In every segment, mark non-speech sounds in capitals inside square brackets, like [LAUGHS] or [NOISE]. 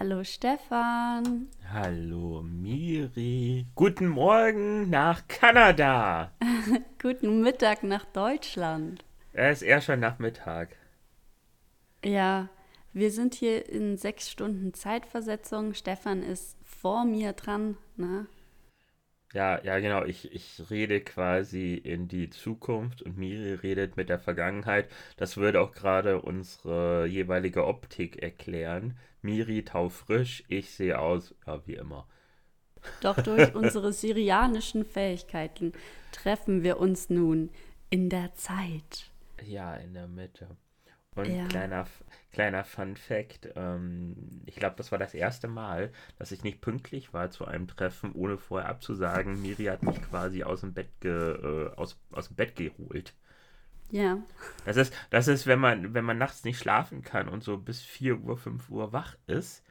Hallo Stefan. Hallo Miri. Guten Morgen nach Kanada. [LAUGHS] Guten Mittag nach Deutschland. Es ist eher schon Nachmittag. Ja, wir sind hier in sechs Stunden Zeitversetzung. Stefan ist vor mir dran, ne? Ja, ja, genau. Ich, ich rede quasi in die Zukunft und Miri redet mit der Vergangenheit. Das würde auch gerade unsere jeweilige Optik erklären. Miri taufrisch, ich sehe aus, ja, wie immer. Doch durch unsere syrianischen Fähigkeiten treffen wir uns nun in der Zeit. Ja, in der Mitte. Und Ja. kleiner, kleiner Fun Fact, ähm, ich glaube, das war das erste Mal, dass ich nicht pünktlich war zu einem Treffen, ohne vorher abzusagen. Miri hat mich quasi aus dem Bett, ge, äh, aus, aus dem Bett geholt. Ja, Das ist, das ist wenn, man, wenn man nachts nicht schlafen kann und so bis 4 Uhr, 5 Uhr wach ist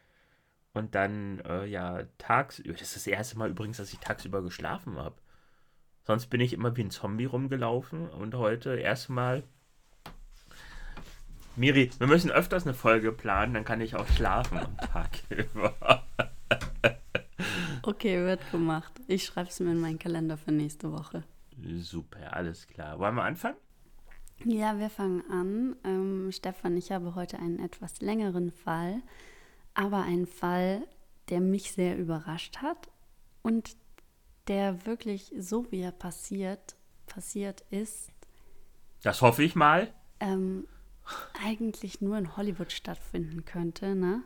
und dann, äh, ja, tagsüber, das ist das erste Mal übrigens, dass ich tagsüber geschlafen habe. Sonst bin ich immer wie ein Zombie rumgelaufen und heute erstmal. Miri, wir müssen öfters eine Folge planen, dann kann ich auch schlafen am Tag [LAUGHS] über. okay, wird gemacht. Ich schreibe es mir in meinen Kalender für nächste Woche. Super, alles klar. Wollen wir anfangen? Ja, wir fangen an. Ähm, Stefan, ich habe heute einen etwas längeren Fall, aber einen Fall, der mich sehr überrascht hat und der wirklich so wie er passiert, passiert ist, Das hoffe ich mal. ähm, eigentlich nur in Hollywood stattfinden könnte. Ne?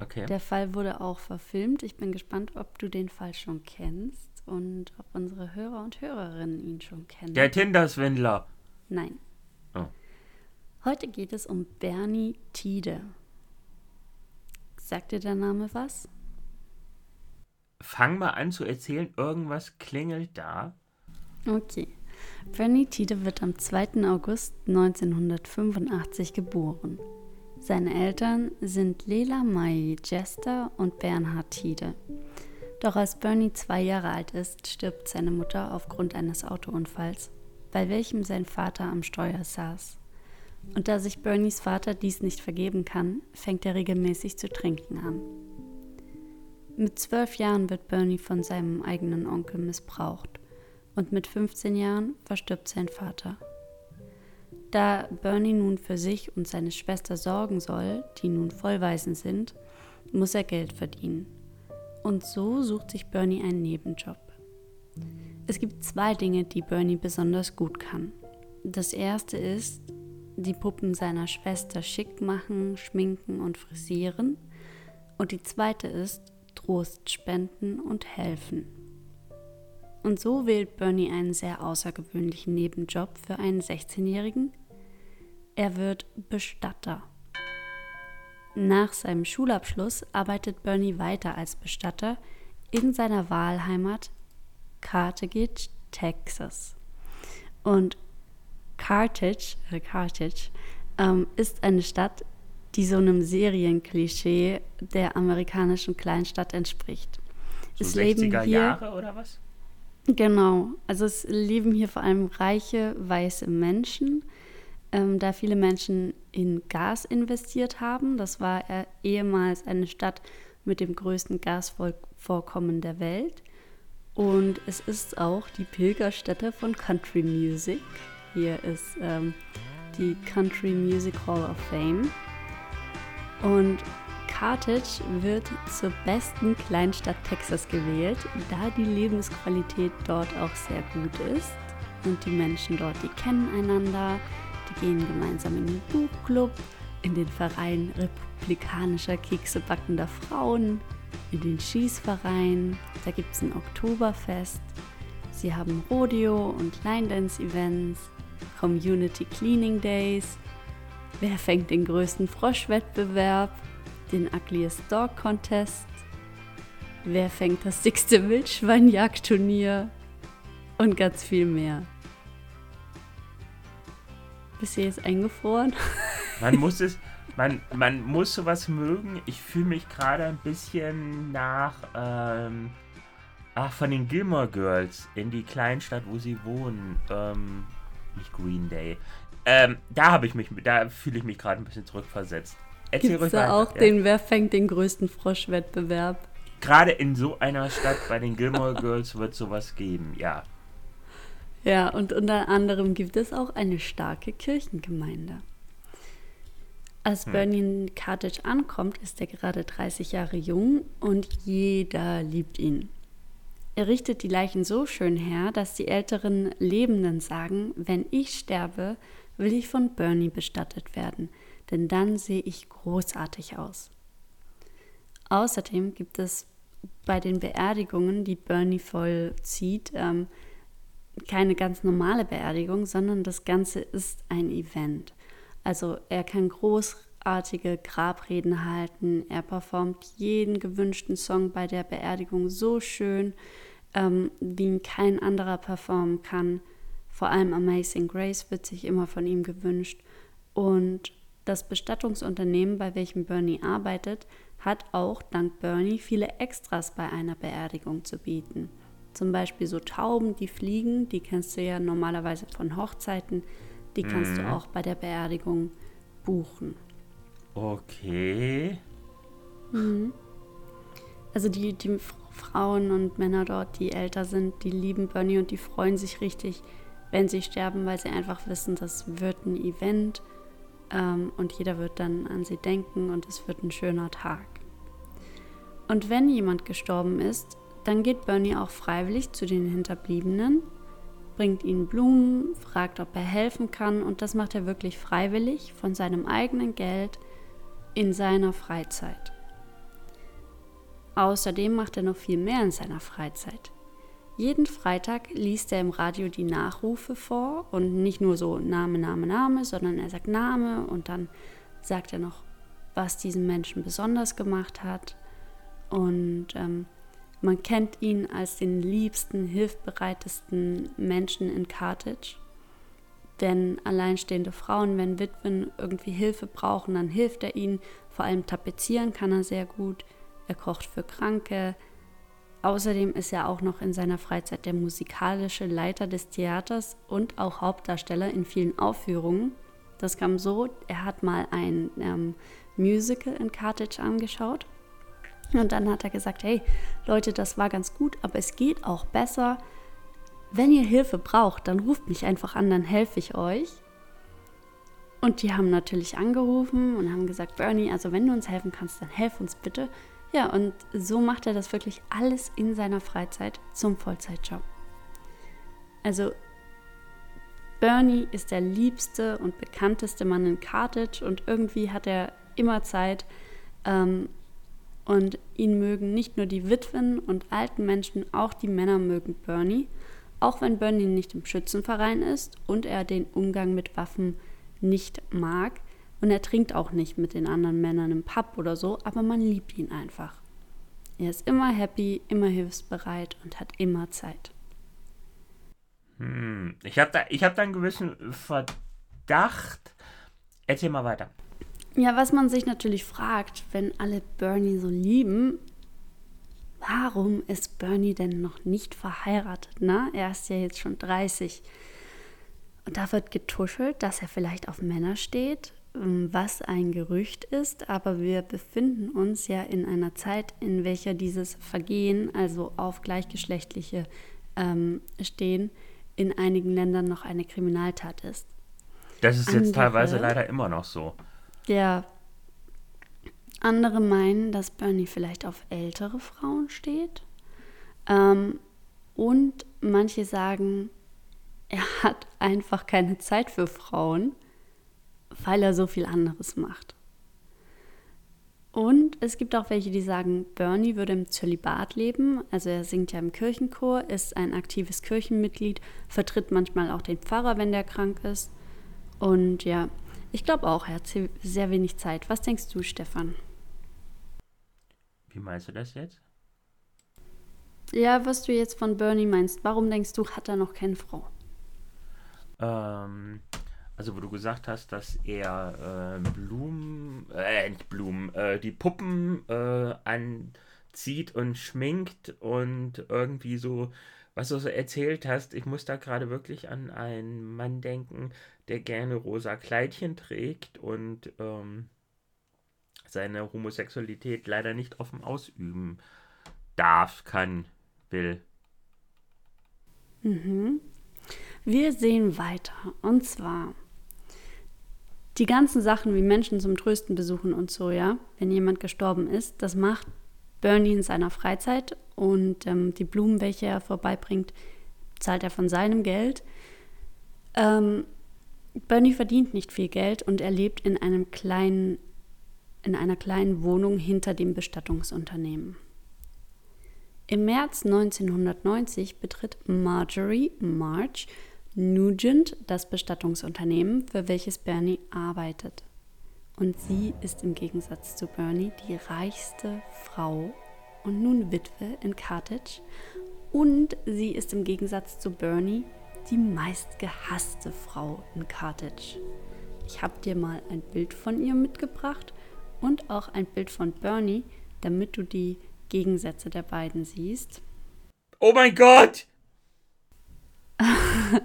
Okay. Der Fall wurde auch verfilmt. Ich bin gespannt, ob du den Fall schon kennst und ob unsere Hörer und Hörerinnen ihn schon kennen. Der Tinder-Swindler. Nein. Heute geht es um Bernie Tiede. Sagt dir der Name was? Fang mal an zu erzählen, irgendwas klingelt da. Okay. Bernie Tiede wird am 2. August 1985 geboren. Seine Eltern sind Lela Mai Jester und Bernhard Tiede. Doch als Bernie zwei Jahre alt ist, stirbt seine Mutter aufgrund eines Autounfalls, bei welchem sein Vater am Steuer saß. Und da sich Bernies Vater dies nicht vergeben kann, fängt er regelmäßig zu trinken an. Mit zwölf Jahren wird Bernie von seinem eigenen Onkel missbraucht und mit 15 Jahren verstirbt sein Vater. Da Bernie nun für sich und seine Schwester sorgen soll, die nun vollweisen sind, muss er Geld verdienen. Und so sucht sich Bernie einen Nebenjob. Es gibt zwei Dinge, die Bernie besonders gut kann. Das erste ist, die Puppen seiner Schwester schick machen, schminken und frisieren. Und die zweite ist, Trost spenden und helfen. Und so wählt Bernie einen sehr außergewöhnlichen Nebenjob für einen 16-Jährigen. Er wird Bestatter. Nach seinem Schulabschluss arbeitet Bernie weiter als Bestatter in seiner Wahlheimat Carthage, Texas. Und Carthage, äh Carthage ähm, ist eine Stadt, die so einem Serienklischee der amerikanischen Kleinstadt entspricht. So Es leben 60er hier- Jahre oder was? Genau, also es leben hier vor allem reiche, weiße Menschen, ähm, da viele Menschen in Gas investiert haben. Das war äh, ehemals eine Stadt mit dem größten Gasvorkommen der Welt. Und es ist auch die Pilgerstätte von Country Music. Hier ist ähm, die Country Music Hall of Fame. Und Carthage wird zur besten Kleinstadt Texas gewählt, da die Lebensqualität dort auch sehr gut ist. Und die Menschen dort, die kennen einander, die gehen gemeinsam in den Buchclub, in den Verein republikanischer Keksebackender Frauen, in den Schießverein, da gibt es ein Oktoberfest. Sie haben Rodeo und Line Dance Events, Community Cleaning Days. Wer fängt den größten Froschwettbewerb? Den Ugliest Dog Contest. wer fängt das dickste Wildschweinjagdturnier und ganz viel mehr. Bist du jetzt eingefroren? [LAUGHS] Man muss es, man, man muss sowas mögen. Ich fühle mich gerade ein bisschen nach, ähm, ach, von den Gilmore Girls in die Kleinstadt, wo sie wohnen. Ähm, nicht Green Day. Ähm, da habe ich mich, da fühle ich mich gerade ein bisschen zurückversetzt. Erzähl Gibt's ruhig da weiter, auch ja? den Wer fängt den größten Froschwettbewerb? Gerade in so einer Stadt bei den Gilmore Girls wird sowas geben, ja. Ja, und unter anderem gibt es auch eine starke Kirchengemeinde. Als hm. Bernie in Carthage ankommt, ist er gerade 30 Jahre jung und jeder liebt ihn. Er richtet die Leichen so schön her, dass die älteren Lebenden sagen, wenn ich sterbe, will ich von Bernie bestattet werden, denn dann sehe ich großartig aus. Außerdem gibt es bei den Beerdigungen, die Bernie vollzieht, ähm, keine ganz normale Beerdigung, sondern das Ganze ist ein Event. Also er kann großartige Grabreden halten, er performt jeden gewünschten Song bei der Beerdigung so schön, ähm, wie ihn kein anderer performen kann. Vor allem Amazing Grace wird sich immer von ihm gewünscht. Und das Bestattungsunternehmen, bei welchem Bernie arbeitet, hat auch dank Bernie viele Extras bei einer Beerdigung zu bieten. Zum Beispiel so Tauben, die fliegen, die kennst du ja normalerweise von Hochzeiten, die kannst mhm. du auch bei der Beerdigung buchen. Okay. Mhm. Also die, die Frauen und Männer dort, die älter sind, die lieben Bernie und die freuen sich richtig, wenn sie sterben, weil sie einfach wissen, das wird ein Event ähm, und jeder wird dann an sie denken und es wird ein schöner Tag. Und wenn jemand gestorben ist, dann geht Bernie auch freiwillig zu den Hinterbliebenen, bringt ihnen Blumen, fragt, ob er helfen kann und das macht er wirklich freiwillig von seinem eigenen Geld in seiner Freizeit. Außerdem macht er noch viel mehr in seiner Freizeit. Jeden Freitag liest er im Radio die Nachrufe vor und nicht nur so Name, Name, Name, sondern er sagt Name und dann sagt er noch, was diesen Menschen besonders gemacht hat. Und ähm, man kennt ihn als den liebsten, hilfbereitesten Menschen in Carthage. Wenn alleinstehende Frauen, wenn Witwen irgendwie Hilfe brauchen, dann hilft er ihnen. Vor allem tapezieren kann er sehr gut. Er kocht für Kranke, Außerdem ist er auch noch in seiner Freizeit der musikalische Leiter des Theaters und auch Hauptdarsteller in vielen Aufführungen. Das kam so, er hat mal ein ähm, Musical in Carthage angeschaut und dann hat er gesagt, hey Leute, das war ganz gut, aber es geht auch besser. Wenn ihr Hilfe braucht, dann ruft mich einfach an, dann helfe ich euch. Und die haben natürlich angerufen und haben gesagt, Bernie, also wenn du uns helfen kannst, dann helf uns bitte. Ja, und so macht er das wirklich alles in seiner Freizeit zum Vollzeitjob. Also Bernie ist der liebste und bekannteste Mann in Carthage und irgendwie hat er immer Zeit. Ähm, und ihn mögen nicht nur die Witwen und alten Menschen, auch die Männer mögen Bernie. Auch wenn Bernie nicht im Schützenverein ist und er den Umgang mit Waffen nicht mag, und er trinkt auch nicht mit den anderen Männern im Pub oder so, aber man liebt ihn einfach. Er ist immer happy, immer hilfsbereit und hat immer Zeit. Hm, ich habe da, hab da einen gewissen Verdacht. Erzähl mal weiter. Ja, was man sich natürlich fragt, wenn alle Bernie so lieben, warum ist Bernie denn noch nicht verheiratet? Na, er ist ja jetzt schon 30. Und da wird getuschelt, dass er vielleicht auf Männer steht, was ein Gerücht ist, aber wir befinden uns ja in einer Zeit, in welcher dieses Vergehen, also auf gleichgeschlechtliche ähm, Stehen, in einigen Ländern noch eine Kriminaltat ist. Das ist Andere, jetzt teilweise leider immer noch so. Ja. Andere meinen, dass Bernie vielleicht auf ältere Frauen steht. Ähm, und manche sagen, er hat einfach keine Zeit für Frauen weil er so viel anderes macht. Und es gibt auch welche, die sagen, Bernie würde im Zölibat leben. Also er singt ja im Kirchenchor, ist ein aktives Kirchenmitglied, vertritt manchmal auch den Pfarrer, wenn der krank ist. Und ja, ich glaube auch, er hat sehr wenig Zeit. Was denkst du, Stefan? Wie meinst du das jetzt? Ja, was du jetzt von Bernie meinst, warum denkst du, hat er noch keine Frau? Ähm, also wo du gesagt hast, dass er äh, Blumen, äh, nicht Blumen, äh, die Puppen äh, anzieht und schminkt und irgendwie so, was du so erzählt hast, ich muss da gerade wirklich an einen Mann denken, der gerne rosa Kleidchen trägt und ähm, seine Homosexualität leider nicht offen ausüben darf, kann, will. Mhm. Wir sehen weiter. Und zwar die ganzen Sachen wie Menschen zum Trösten besuchen und so, ja, wenn jemand gestorben ist, das macht Bernie in seiner Freizeit und ähm, die Blumen, welche er vorbeibringt, zahlt er von seinem Geld. Ähm, Bernie verdient nicht viel Geld und er lebt in einem kleinen, in einer kleinen Wohnung hinter dem Bestattungsunternehmen. Im März 1990 betritt Marjorie March Nugent das Bestattungsunternehmen, für welches Bernie arbeitet. Und sie ist im Gegensatz zu Bernie die reichste Frau und nun Witwe in Carthage. Und sie ist im Gegensatz zu Bernie die meistgehasste Frau in Carthage. Ich habe dir mal ein Bild von ihr mitgebracht und auch ein Bild von Bernie, damit du die Gegensätze der beiden siehst. Oh mein Gott!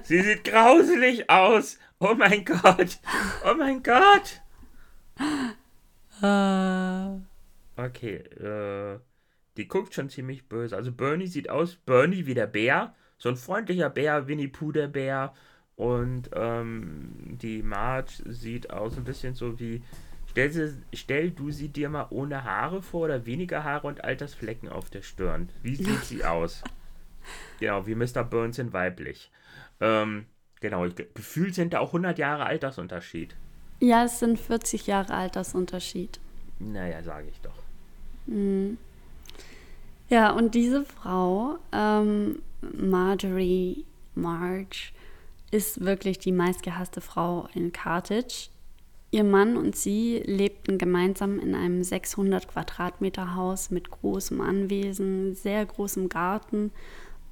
Sie sieht grauselig aus. Oh mein Gott. Oh mein Gott. Uh. Okay, äh, die guckt schon ziemlich böse. Also Bernie sieht aus, Bernie wie der Bär. So ein freundlicher Bär, Winnie Pooh der Bär. Und ähm, die Marge sieht aus ein bisschen so wie. Stell, sie, stell du sie dir mal ohne Haare vor oder weniger Haare und Altersflecken auf der Stirn. Wie sieht sie aus? [LAUGHS] Genau, wie Mr. Burns in weiblich. Ähm, genau, ich, gefühlt sind da auch 100 Jahre Altersunterschied. Ja, es sind 40 Jahre Altersunterschied. Naja, sage ich doch. Mhm. Ja, und diese Frau, ähm, Marjorie March, ist wirklich die meistgehasste Frau in Carthage. Ihr Mann und sie lebten gemeinsam in einem 600 Quadratmeter Haus mit großem Anwesen, sehr großem Garten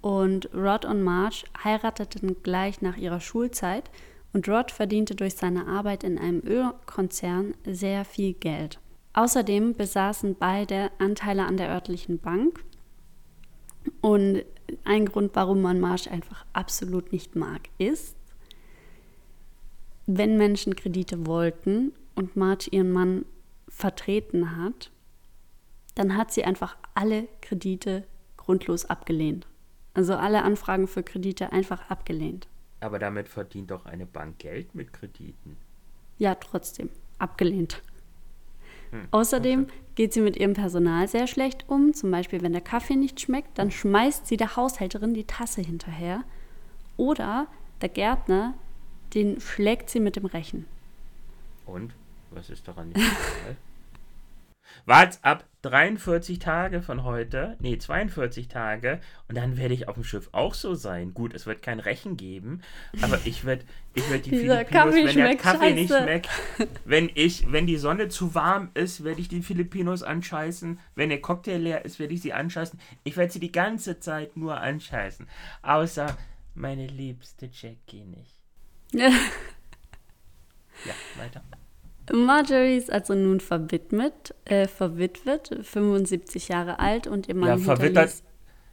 und Rod und Marge heirateten gleich nach ihrer Schulzeit und Rod verdiente durch seine Arbeit in einem Ölkonzern sehr viel Geld. Außerdem besaßen beide Anteile an der örtlichen Bank. Und ein Grund, warum man Marge einfach absolut nicht mag, ist, wenn Menschen Kredite wollten und Marge ihren Mann vertreten hat, dann hat sie einfach alle Kredite grundlos abgelehnt. Also alle Anfragen für Kredite einfach abgelehnt. Aber damit verdient doch eine Bank Geld mit Krediten. Ja, trotzdem. Abgelehnt. Hm, Außerdem geht sie mit ihrem Personal sehr schlecht um. Zum Beispiel, wenn der Kaffee nicht schmeckt, dann schmeißt sie der Haushälterin die Tasse hinterher. Oder der Gärtner, den schlägt sie mit dem Rechen. Und? Was ist daran nicht [LAUGHS] Wart ab 43 Tage von heute, nee, 42 Tage, und dann werde ich auf dem Schiff auch so sein. Gut, es wird kein Rechen geben, aber ich werde ich werd die [LAUGHS] Dieser Filipinos, Kaffee wenn der scheiße. Kaffee nicht schmeckt, wenn ich, wenn die Sonne zu warm ist, werde ich die Filipinos anscheißen. Wenn der Cocktail leer ist, werde ich sie anscheißen. Ich werde sie die ganze Zeit nur anscheißen. Außer meine liebste Jackie nicht. [LAUGHS] ja, weiter. Marjorie ist also nun verwitwet, äh, verwitwet, 75 Jahre alt und ihr Mann ja, hinterließ... Verwittert,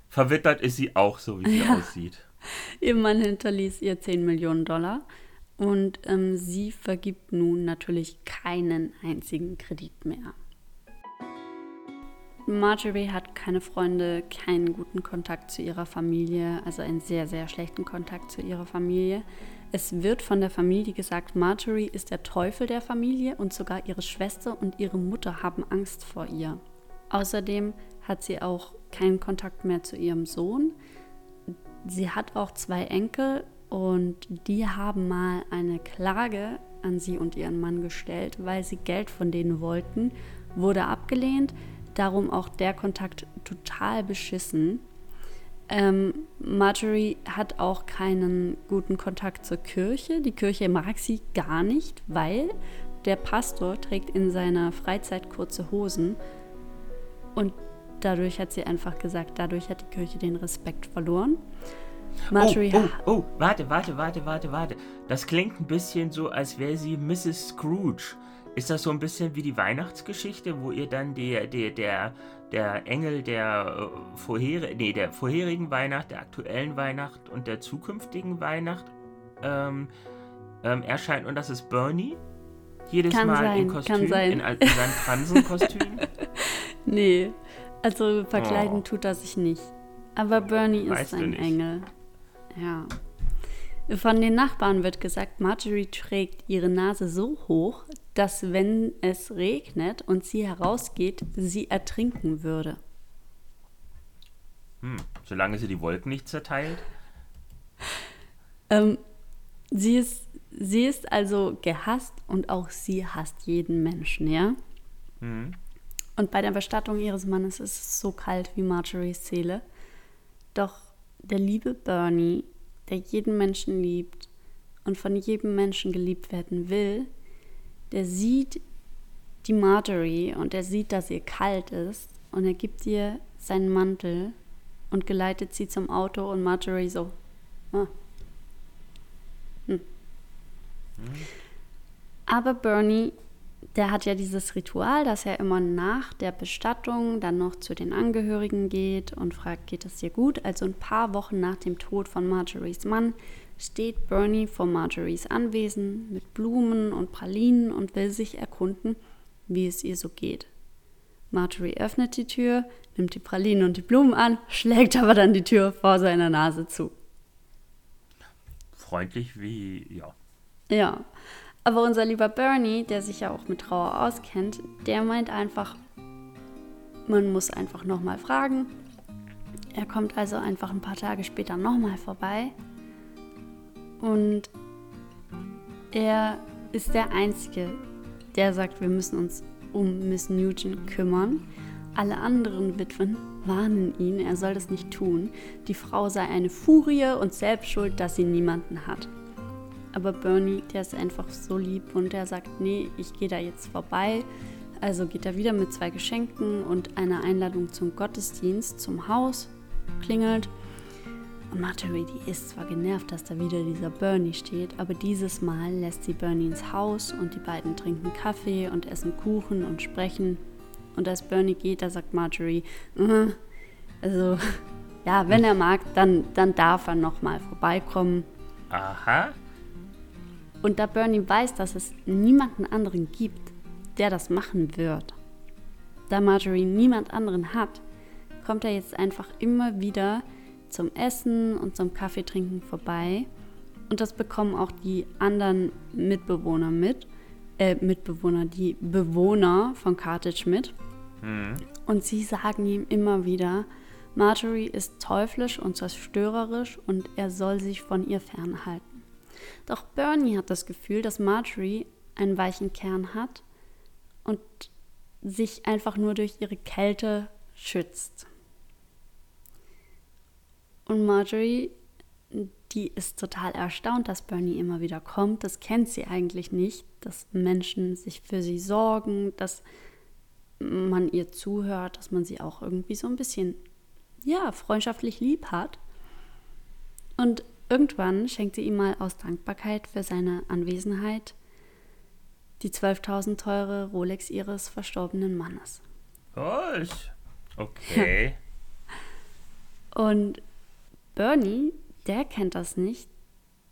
verwittert ist sie auch so, wie sie Ja. aussieht. [LAUGHS] Ihr Mann hinterließ ihr 10 Millionen Dollar und ähm, sie vergibt nun natürlich keinen einzigen Kredit mehr. Marjorie hat keine Freunde, keinen guten Kontakt zu ihrer Familie, also einen sehr, sehr schlechten Kontakt zu ihrer Familie. Es wird von der Familie gesagt, Marjorie ist der Teufel der Familie und sogar ihre Schwester und ihre Mutter haben Angst vor ihr. Außerdem hat sie auch keinen Kontakt mehr zu ihrem Sohn. Sie hat auch zwei Enkel und die haben mal eine Klage an sie und ihren Mann gestellt, weil sie Geld von denen wollten, wurde abgelehnt. Darum auch der Kontakt total beschissen. Ähm, Marjorie hat auch keinen guten Kontakt zur Kirche. Die Kirche mag sie gar nicht, weil der Pastor trägt in seiner Freizeit kurze Hosen und dadurch hat sie einfach gesagt, dadurch hat die Kirche den Respekt verloren. Marjorie. Oh, oh, oh, warte, warte, warte, warte, warte. Das klingt ein bisschen so, als wäre sie Mrs. Scrooge. Ist das so ein bisschen wie die Weihnachtsgeschichte, wo ihr dann die, die, der, der Engel der, äh, vorher, nee, der vorherigen Weihnacht, der aktuellen Weihnacht und der zukünftigen Weihnacht ähm, ähm, erscheint und das ist Bernie? Jedes kann Mal sein, in Kostüm, in, in seinem Transenkostüm? [LAUGHS] nee, also verkleiden oh. tut er sich nicht. Aber Bernie weißt ist ein Engel. Ja. Von den Nachbarn wird gesagt, Marjorie trägt ihre Nase so hoch, dass wenn es regnet und sie herausgeht, sie ertrinken würde. Hm, solange sie die Wolken nicht zerteilt? Ähm, sie, ist, sie ist also gehasst und auch sie hasst jeden Menschen, ja? Hm. Und bei der Bestattung ihres Mannes ist es so kalt wie Marjories Seele. Doch der liebe Bernie der jeden Menschen liebt und von jedem Menschen geliebt werden will, der sieht die Marjorie und er sieht, dass ihr kalt ist und er gibt ihr seinen Mantel und geleitet sie zum Auto und Marjorie so. Ah. Hm. Hm. Aber Bernie der hat ja dieses Ritual, dass er immer nach der Bestattung dann noch zu den Angehörigen geht und fragt, geht es dir gut? Also ein paar Wochen nach dem Tod von Marjories Mann steht Bernie vor Marjories Anwesen mit Blumen und Pralinen und will sich erkunden, wie es ihr so geht. Marjorie öffnet die Tür, nimmt die Pralinen und die Blumen an, schlägt aber dann die Tür vor seiner Nase zu. Freundlich wie, ja. Ja. Aber unser lieber Bernie, der sich ja auch mit Trauer auskennt, der meint einfach, man muss einfach nochmal fragen. Er kommt also einfach ein paar Tage später nochmal vorbei. Und er ist der Einzige, der sagt, wir müssen uns um Miss Nugent kümmern. Alle anderen Witwen warnen ihn, er soll das nicht tun. Die Frau sei eine Furie und selbst schuld, dass sie niemanden hat. Aber Bernie, der ist einfach so lieb und der sagt, nee, ich gehe da jetzt vorbei. Also geht er wieder mit zwei Geschenken und einer Einladung zum Gottesdienst zum Haus, klingelt. Und Marjorie, die ist zwar genervt, dass da wieder dieser Bernie steht, aber dieses Mal lässt sie Bernie ins Haus und die beiden trinken Kaffee und essen Kuchen und sprechen. Und als Bernie geht, da sagt Marjorie, uh, also [LAUGHS] ja, wenn er mag, dann, dann darf er nochmal vorbeikommen. Aha. Und da Bernie weiß, dass es niemanden anderen gibt, der das machen wird, da Marjorie niemand anderen hat, kommt er jetzt einfach immer wieder zum Essen und zum Kaffeetrinken vorbei. Und das bekommen auch die anderen Mitbewohner mit. Äh, Mitbewohner, die Bewohner von Carthage mit. Mhm. Und sie sagen ihm immer wieder, Marjorie ist teuflisch und zerstörerisch und er soll sich von ihr fernhalten. Doch Bernie hat das Gefühl, dass Marjorie einen weichen Kern hat und sich einfach nur durch ihre Kälte schützt. Und Marjorie, die ist total erstaunt, dass Bernie immer wieder kommt. Das kennt sie eigentlich nicht, dass Menschen sich für sie sorgen, dass man ihr zuhört, dass man sie auch irgendwie so ein bisschen, ja, freundschaftlich lieb hat. Und Irgendwann schenkt sie ihm mal aus Dankbarkeit für seine Anwesenheit die 12.000 teure Rolex ihres verstorbenen Mannes. Was? [LAUGHS] Okay. Und Bernie, der kennt das nicht,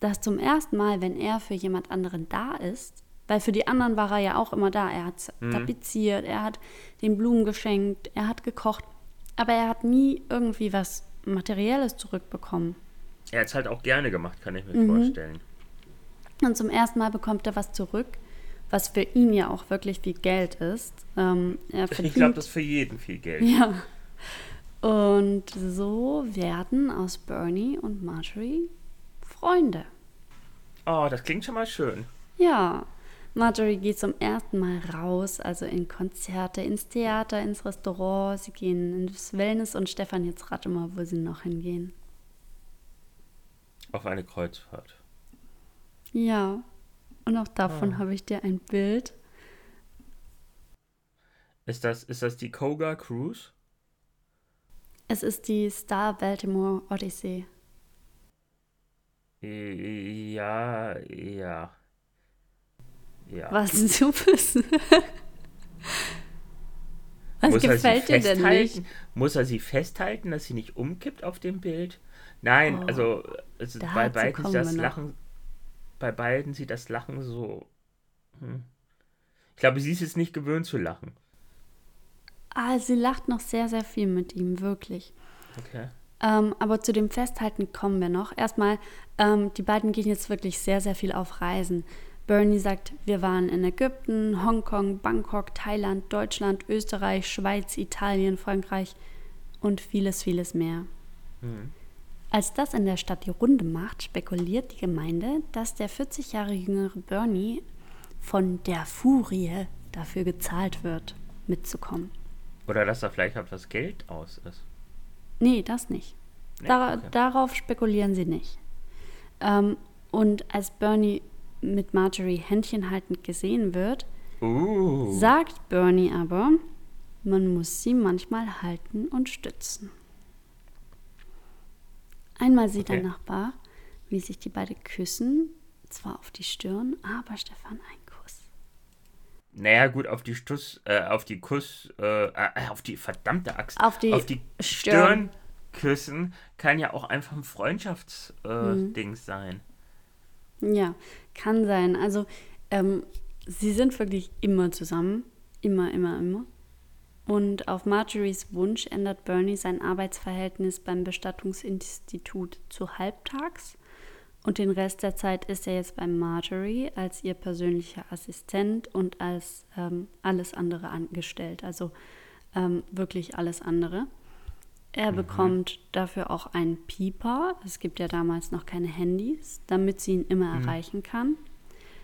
dass zum ersten Mal, wenn er für jemand anderen da ist, weil für die anderen war er ja auch immer da, er hat mhm. tapeziert, er hat den Blumen geschenkt, er hat gekocht, aber er hat nie irgendwie was Materielles zurückbekommen. Er hat es halt auch gerne gemacht, kann ich mir mhm. vorstellen. Und zum ersten Mal bekommt er was zurück, was für ihn ja auch wirklich viel Geld ist. Ähm, ich glaube, das ist für jeden viel Geld. Ja. Und so werden aus Bernie und Marjorie Freunde. Oh, das klingt schon mal schön. Ja. Marjorie geht zum ersten Mal raus, also in Konzerte, ins Theater, ins Restaurant. Sie gehen ins Wellness und Stefan, jetzt rate mal, wo sie noch hingehen. Auf eine Kreuzfahrt. Ja. Und auch davon ah. habe ich dir ein Bild. Ist das, ist das die Koga Cruise? Es ist die Star Baltimore Odyssey. Ja, ja. Ja. Was du wissen? [LAUGHS] Was Muss gefällt dir denn nicht? Muss er sie festhalten, dass sie nicht umkippt auf dem Bild? Nein, Oh, also, also bei beiden sieht das noch. Lachen, bei beiden sieht das Lachen so. Hm. Ich glaube, sie ist jetzt nicht gewöhnt zu lachen. Ah, sie lacht noch sehr, sehr viel mit ihm, wirklich. Okay. Ähm, aber zu dem Festhalten kommen wir noch. Erstmal, ähm, die beiden gehen jetzt wirklich sehr, sehr viel auf Reisen. Bernie sagt, wir waren in Ägypten, Hongkong, Bangkok, Thailand, Deutschland, Österreich, Schweiz, Italien, Frankreich und vieles, vieles mehr. Hm. Als das in der Stadt die Runde macht, spekuliert die Gemeinde, dass der 40 Jahre jüngere Bernie von der Furie dafür gezahlt wird, mitzukommen. Oder dass da vielleicht etwas Geld aus ist. Nee, das nicht. Nee, Dara okay. Darauf spekulieren sie nicht. Ähm, und als Bernie mit Marjorie Händchen haltend gesehen wird, Uh. sagt Bernie aber, man muss sie manchmal halten und stützen. Einmal sieht Okay. der Nachbar, wie sich die beiden küssen, zwar auf die Stirn, aber Stefan ein. Naja, gut, auf die Stuss, äh, auf die Kuss, äh, äh, auf die verdammte Axt, Auf die Stirn. Stirn. küssen kann ja auch einfach ein Freundschaftsding Mhm. äh, Dings sein. Ja, kann sein. Also, ähm, sie sind wirklich immer zusammen. Immer, immer, immer. Und auf Marjories Wunsch ändert Bernie sein Arbeitsverhältnis beim Bestattungsinstitut zu halbtags. Und den Rest der Zeit ist er jetzt bei Marjorie als ihr persönlicher Assistent und als ähm, alles andere angestellt. Also ähm, wirklich alles andere. Er bekommt dafür auch einen Pieper. Es gibt ja damals noch keine Handys, damit sie ihn immer erreichen kann.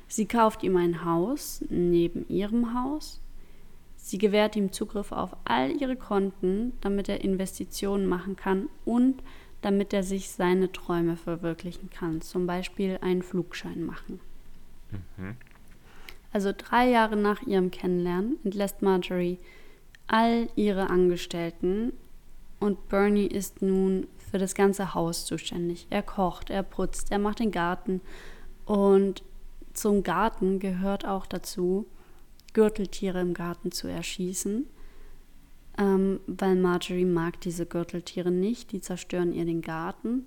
Sie kauft ihm ein Haus neben ihrem Haus. Sie gewährt ihm Zugriff auf all ihre Konten, damit er Investitionen machen kann und damit er sich seine Träume verwirklichen kann. Zum Beispiel einen Flugschein machen. Also drei Jahre nach ihrem Kennenlernen entlässt Marjorie all ihre Angestellten und Bernie ist nun für das ganze Haus zuständig. Er kocht, er putzt, er macht den Garten und zum Garten gehört auch dazu, Gürteltiere im Garten zu erschießen, ähm, weil Marjorie mag diese Gürteltiere nicht, die zerstören ihr den Garten.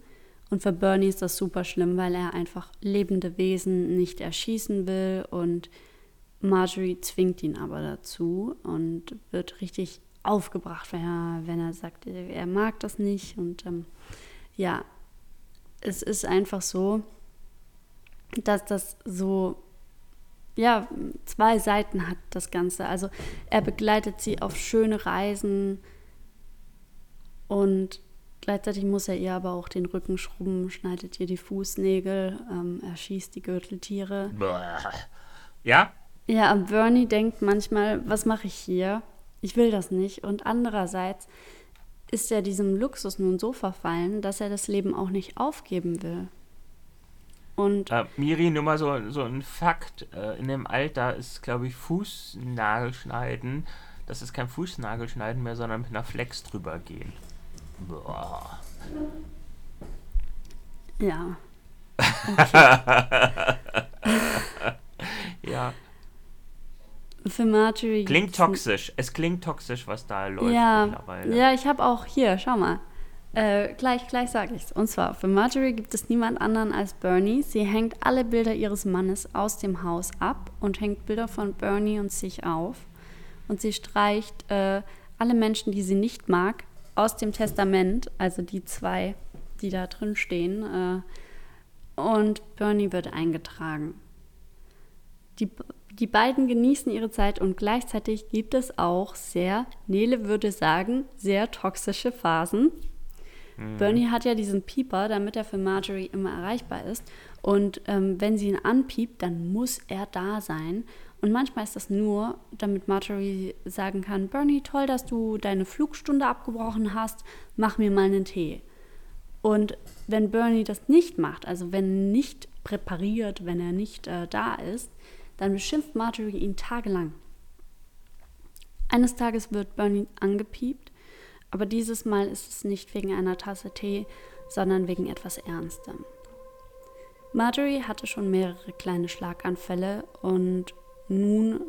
Und für Bernie ist das super schlimm, weil er einfach lebende Wesen nicht erschießen will und Marjorie zwingt ihn aber dazu und wird richtig aufgebracht, wenn er, wenn er sagt, er mag das nicht. Und ähm, ja, es ist einfach so, dass das so, ja, zwei Seiten hat das Ganze. Also er begleitet sie auf schöne Reisen und gleichzeitig muss er ihr aber auch den Rücken schrubben, schneidet ihr die Fußnägel, ähm, erschießt die Gürteltiere. Ja, Ja, Bernie denkt manchmal, was mache ich hier? Ich will das nicht. Und andererseits ist er diesem Luxus nun so verfallen, dass er das Leben auch nicht aufgeben will. Und äh, Miri, nur mal so, so ein Fakt. Äh, in dem Alter ist, glaube ich, Fußnagelschneiden. Das ist kein Fußnagelschneiden mehr, sondern mit einer Flex drüber gehen. Boah. ja, [LAUGHS] Ja, für Marjorie. klingt toxisch. Es klingt toxisch, was da läuft Ja, mittlerweile. ja, ich habe auch hier, schau mal. Äh, gleich, gleich sage ich's. Und zwar, für Marjorie gibt es niemand anderen als Bernie. Sie hängt alle Bilder ihres Mannes aus dem Haus ab und hängt Bilder von Bernie und sich auf. Und sie streicht äh, alle Menschen, die sie nicht mag, aus dem Testament, also die zwei, die da drin stehen. Äh, und Bernie wird eingetragen. Die, die beiden genießen ihre Zeit und gleichzeitig gibt es auch sehr, Nele würde sagen, sehr toxische Phasen. Bernie hat ja diesen Pieper, damit er für Marjorie immer erreichbar ist. Und ähm, wenn sie ihn anpiept, dann muss er da sein. Und manchmal ist das nur, damit Marjorie sagen kann, Bernie, toll, dass du deine Flugstunde abgebrochen hast, mach mir mal einen Tee. Und wenn Bernie das nicht macht, also wenn nicht präpariert, wenn er nicht äh, da ist, dann beschimpft Marjorie ihn tagelang. Eines Tages wird Bernie angepiept Aber dieses Mal ist es nicht wegen einer Tasse Tee, sondern wegen etwas Ernstem. Marjorie hatte schon mehrere kleine Schlaganfälle und nun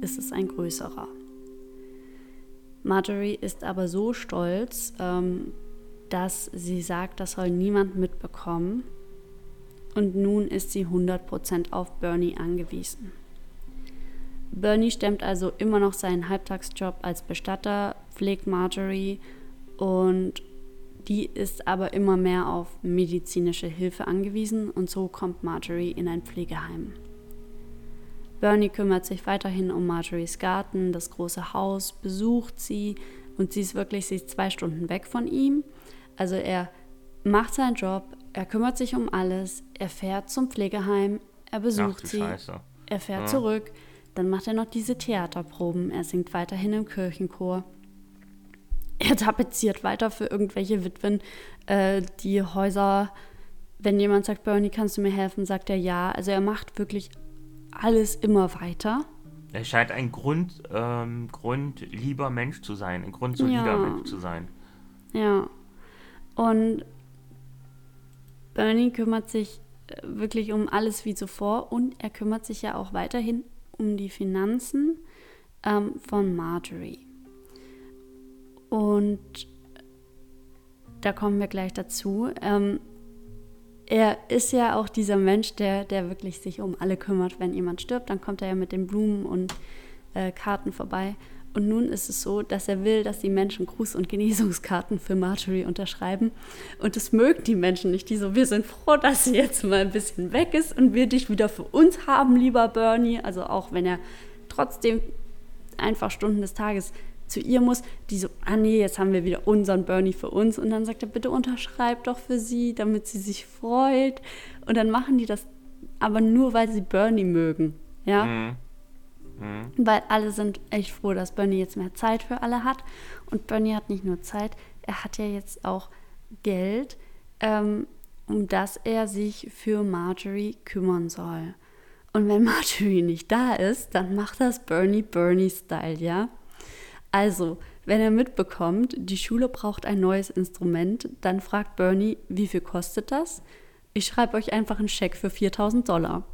ist es ein größerer. Marjorie ist aber so stolz, ähm, dass sie sagt, das soll niemand mitbekommen. Und nun ist sie 100% auf Bernie angewiesen. Bernie stemmt also immer noch seinen Halbtagsjob als Bestatter, pflegt Marjorie und die ist aber immer mehr auf medizinische Hilfe angewiesen und so kommt Marjorie in ein Pflegeheim. Bernie kümmert sich weiterhin um Marjories Garten, das große Haus, besucht sie und sie ist wirklich, sie ist zwei Stunden weg von ihm. Also er macht seinen Job, er kümmert sich um alles, er fährt zum Pflegeheim, er besucht sie, Scheiße. er fährt ja. zurück, dann macht er noch diese Theaterproben, er singt weiterhin im Kirchenchor. Er tapeziert weiter für irgendwelche Witwen äh, die Häuser. Wenn jemand sagt, Bernie, kannst du mir helfen, sagt er ja. Also er macht wirklich alles immer weiter. Er scheint ein Grund, ähm, grundlieber Mensch zu sein, ein grundsolider ja. Mensch zu sein. Ja. Und Bernie kümmert sich äh, wirklich um alles wie zuvor und er kümmert sich ja auch weiterhin um die Finanzen ähm, von Marjorie. Und da kommen wir gleich dazu. Ähm, er ist ja auch dieser Mensch, der, der wirklich sich um alle kümmert. Wenn jemand stirbt, dann kommt er ja mit den Blumen und äh, Karten vorbei. Und nun ist es so, dass er will, dass die Menschen Gruß- und Genesungskarten für Marjorie unterschreiben. Und das mögen die Menschen nicht. Die so, wir sind froh, dass sie jetzt mal ein bisschen weg ist und wir dich wieder für uns haben, lieber Bernie. Also auch wenn er trotzdem einfach Stunden des Tages zu ihr muss, die so, ah nee, jetzt haben wir wieder unseren Bernie für uns. Und dann sagt er, bitte unterschreib doch für sie, damit sie sich freut. Und dann machen die das aber nur, weil sie Bernie mögen. Ja. Mhm. Mhm. Weil alle sind echt froh, dass Bernie jetzt mehr Zeit für alle hat. Und Bernie hat nicht nur Zeit, er hat ja jetzt auch Geld, ähm, um das er sich für Marjorie kümmern soll. Und wenn [LAUGHS] Marjorie nicht da ist, dann macht das Bernie Bernie-Style, ja? Also, wenn er mitbekommt, die Schule braucht ein neues Instrument, dann fragt Bernie, wie viel kostet das? Ich schreibe euch einfach einen Scheck für 4000 Dollar.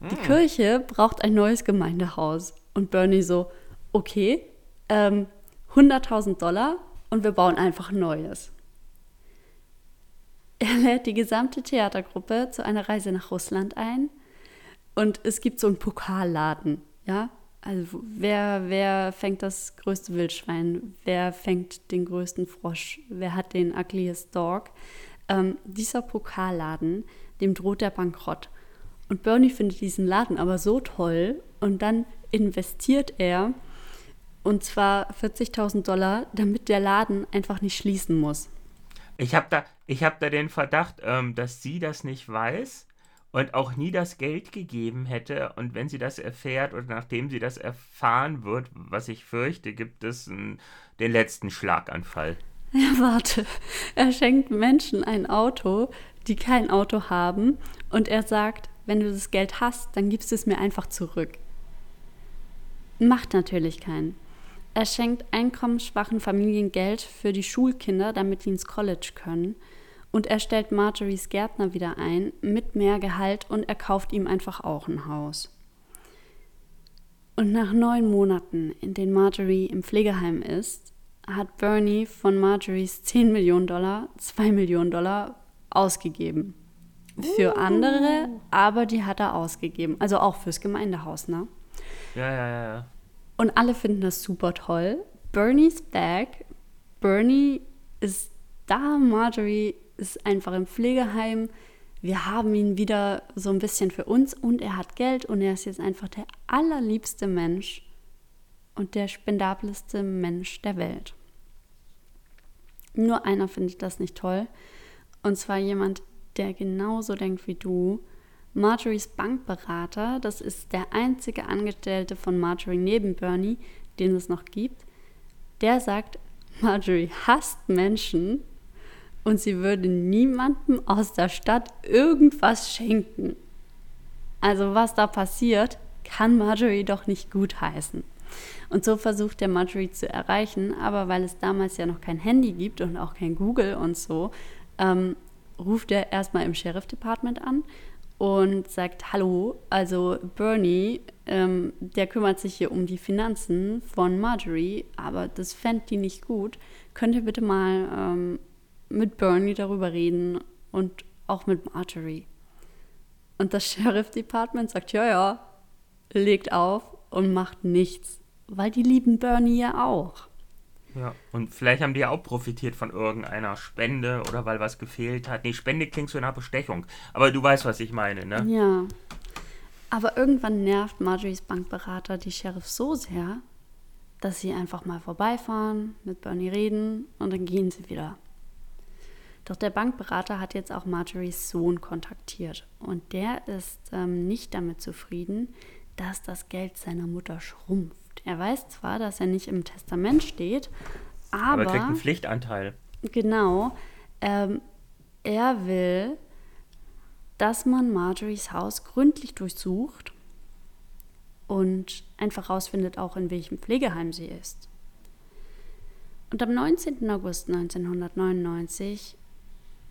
Die. Kirche braucht ein neues Gemeindehaus. Und Bernie so, okay, ähm, 100.000 Dollar und wir bauen einfach ein neues. Er lädt die gesamte Theatergruppe zu einer Reise nach Russland ein und es gibt so einen Pokalladen, ja, also wer, wer fängt das größte Wildschwein? Wer fängt den größten Frosch? Wer hat den ugliest dog? Ähm, dieser Pokalladen, dem droht der Bankrott. Und Bernie findet diesen Laden aber so toll und dann investiert er und zwar 40.000 Dollar, damit der Laden einfach nicht schließen muss. Ich habe da, hab da den Verdacht, ähm, dass sie das nicht weiß und auch nie das Geld gegeben hätte. Und wenn sie das erfährt oder nachdem sie das erfahren wird, was ich fürchte, gibt es einen, den letzten Schlaganfall. [LAUGHS] Ja, warte. Er schenkt Menschen ein Auto, die kein Auto haben. Und er sagt, wenn du das Geld hast, dann gibst du es mir einfach zurück. Macht natürlich keinen. Er schenkt einkommensschwachen Familien Geld für die Schulkinder, damit die ins College können und er stellt Marjories Gärtner wieder ein mit mehr Gehalt und er kauft ihm einfach auch ein Haus. Und nach neun Monaten, in denen Marjorie im Pflegeheim ist, hat Bernie von Marjories 10 Millionen Dollar 2 Millionen Dollar ausgegeben. Für uh. andere, aber die hat er ausgegeben. Also auch fürs Gemeindehaus, ne? Ja, ja, ja. ja. Und alle finden das super toll. Bernie's back. Bernie ist da. Marjorie ist einfach im Pflegeheim. Wir haben ihn wieder so ein bisschen für uns und er hat Geld und er ist jetzt einfach der allerliebste Mensch und der spendabelste Mensch der Welt. Nur einer findet das nicht toll und zwar jemand, der genauso denkt wie du. Marjories Bankberater, das ist der einzige Angestellte von Marjorie neben Bernie, den es noch gibt, der sagt, Marjorie hasst Menschen und sie würde niemandem aus der Stadt irgendwas schenken. Also was da passiert, kann Marjorie doch nicht gutheißen. Und so versucht der Marjorie zu erreichen, aber weil es damals ja noch kein Handy gibt und auch kein Google und so, ähm, ruft er erstmal im Sheriff Department an und sagt, hallo, also Bernie, ähm, der kümmert sich hier um die Finanzen von Marjorie, aber das fände die nicht gut. Könnt ihr bitte mal ähm, mit Bernie darüber reden und auch mit Marjorie? Und das [LAUGHS] Sheriff Department sagt, ja, ja, legt auf und macht nichts, weil die lieben Bernie ja auch. Ja, und vielleicht haben die ja auch profitiert von irgendeiner Spende oder weil was gefehlt hat. Nee, Spende klingt so nach Bestechung. Aber du weißt, was ich meine, ne? Ja. Aber irgendwann nervt Marjorie's Bankberater die Sheriff so sehr, dass sie einfach mal vorbeifahren, mit Bernie reden und dann gehen sie wieder. Doch der Bankberater hat jetzt auch Marjories Sohn kontaktiert und der ist ähm, nicht damit zufrieden, dass das Geld seiner Mutter schrumpft. Er weiß zwar, dass er nicht im Testament steht, aber. Aber kriegt einen Pflichtanteil. Genau. Ähm, er will, dass man Marjories Haus gründlich durchsucht und einfach rausfindet, auch in welchem Pflegeheim sie ist. Und am 19. August 1999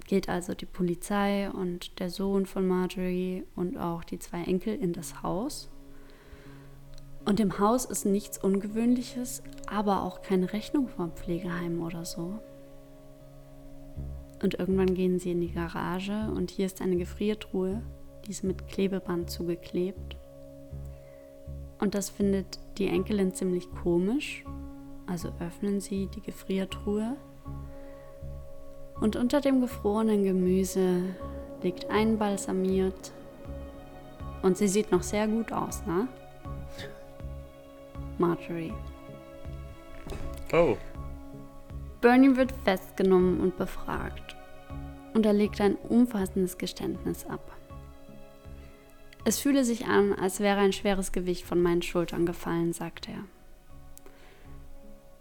geht also die Polizei und der Sohn von Marjorie und auch die zwei Enkel in das Haus. Und im Haus ist nichts Ungewöhnliches, aber auch keine Rechnung vom Pflegeheim oder so. Und irgendwann gehen sie in die Garage und hier ist eine Gefriertruhe, die ist mit Klebeband zugeklebt. Und das findet die Enkelin ziemlich komisch, also öffnen sie die Gefriertruhe. Und unter dem gefrorenen Gemüse liegt einbalsamiert und sie sieht noch sehr gut aus, ne? Marjorie. Oh. Bernie wird festgenommen und befragt. Und er legt ein umfassendes Geständnis ab. Es fühle sich an, als wäre ein schweres Gewicht von meinen Schultern gefallen, sagt er.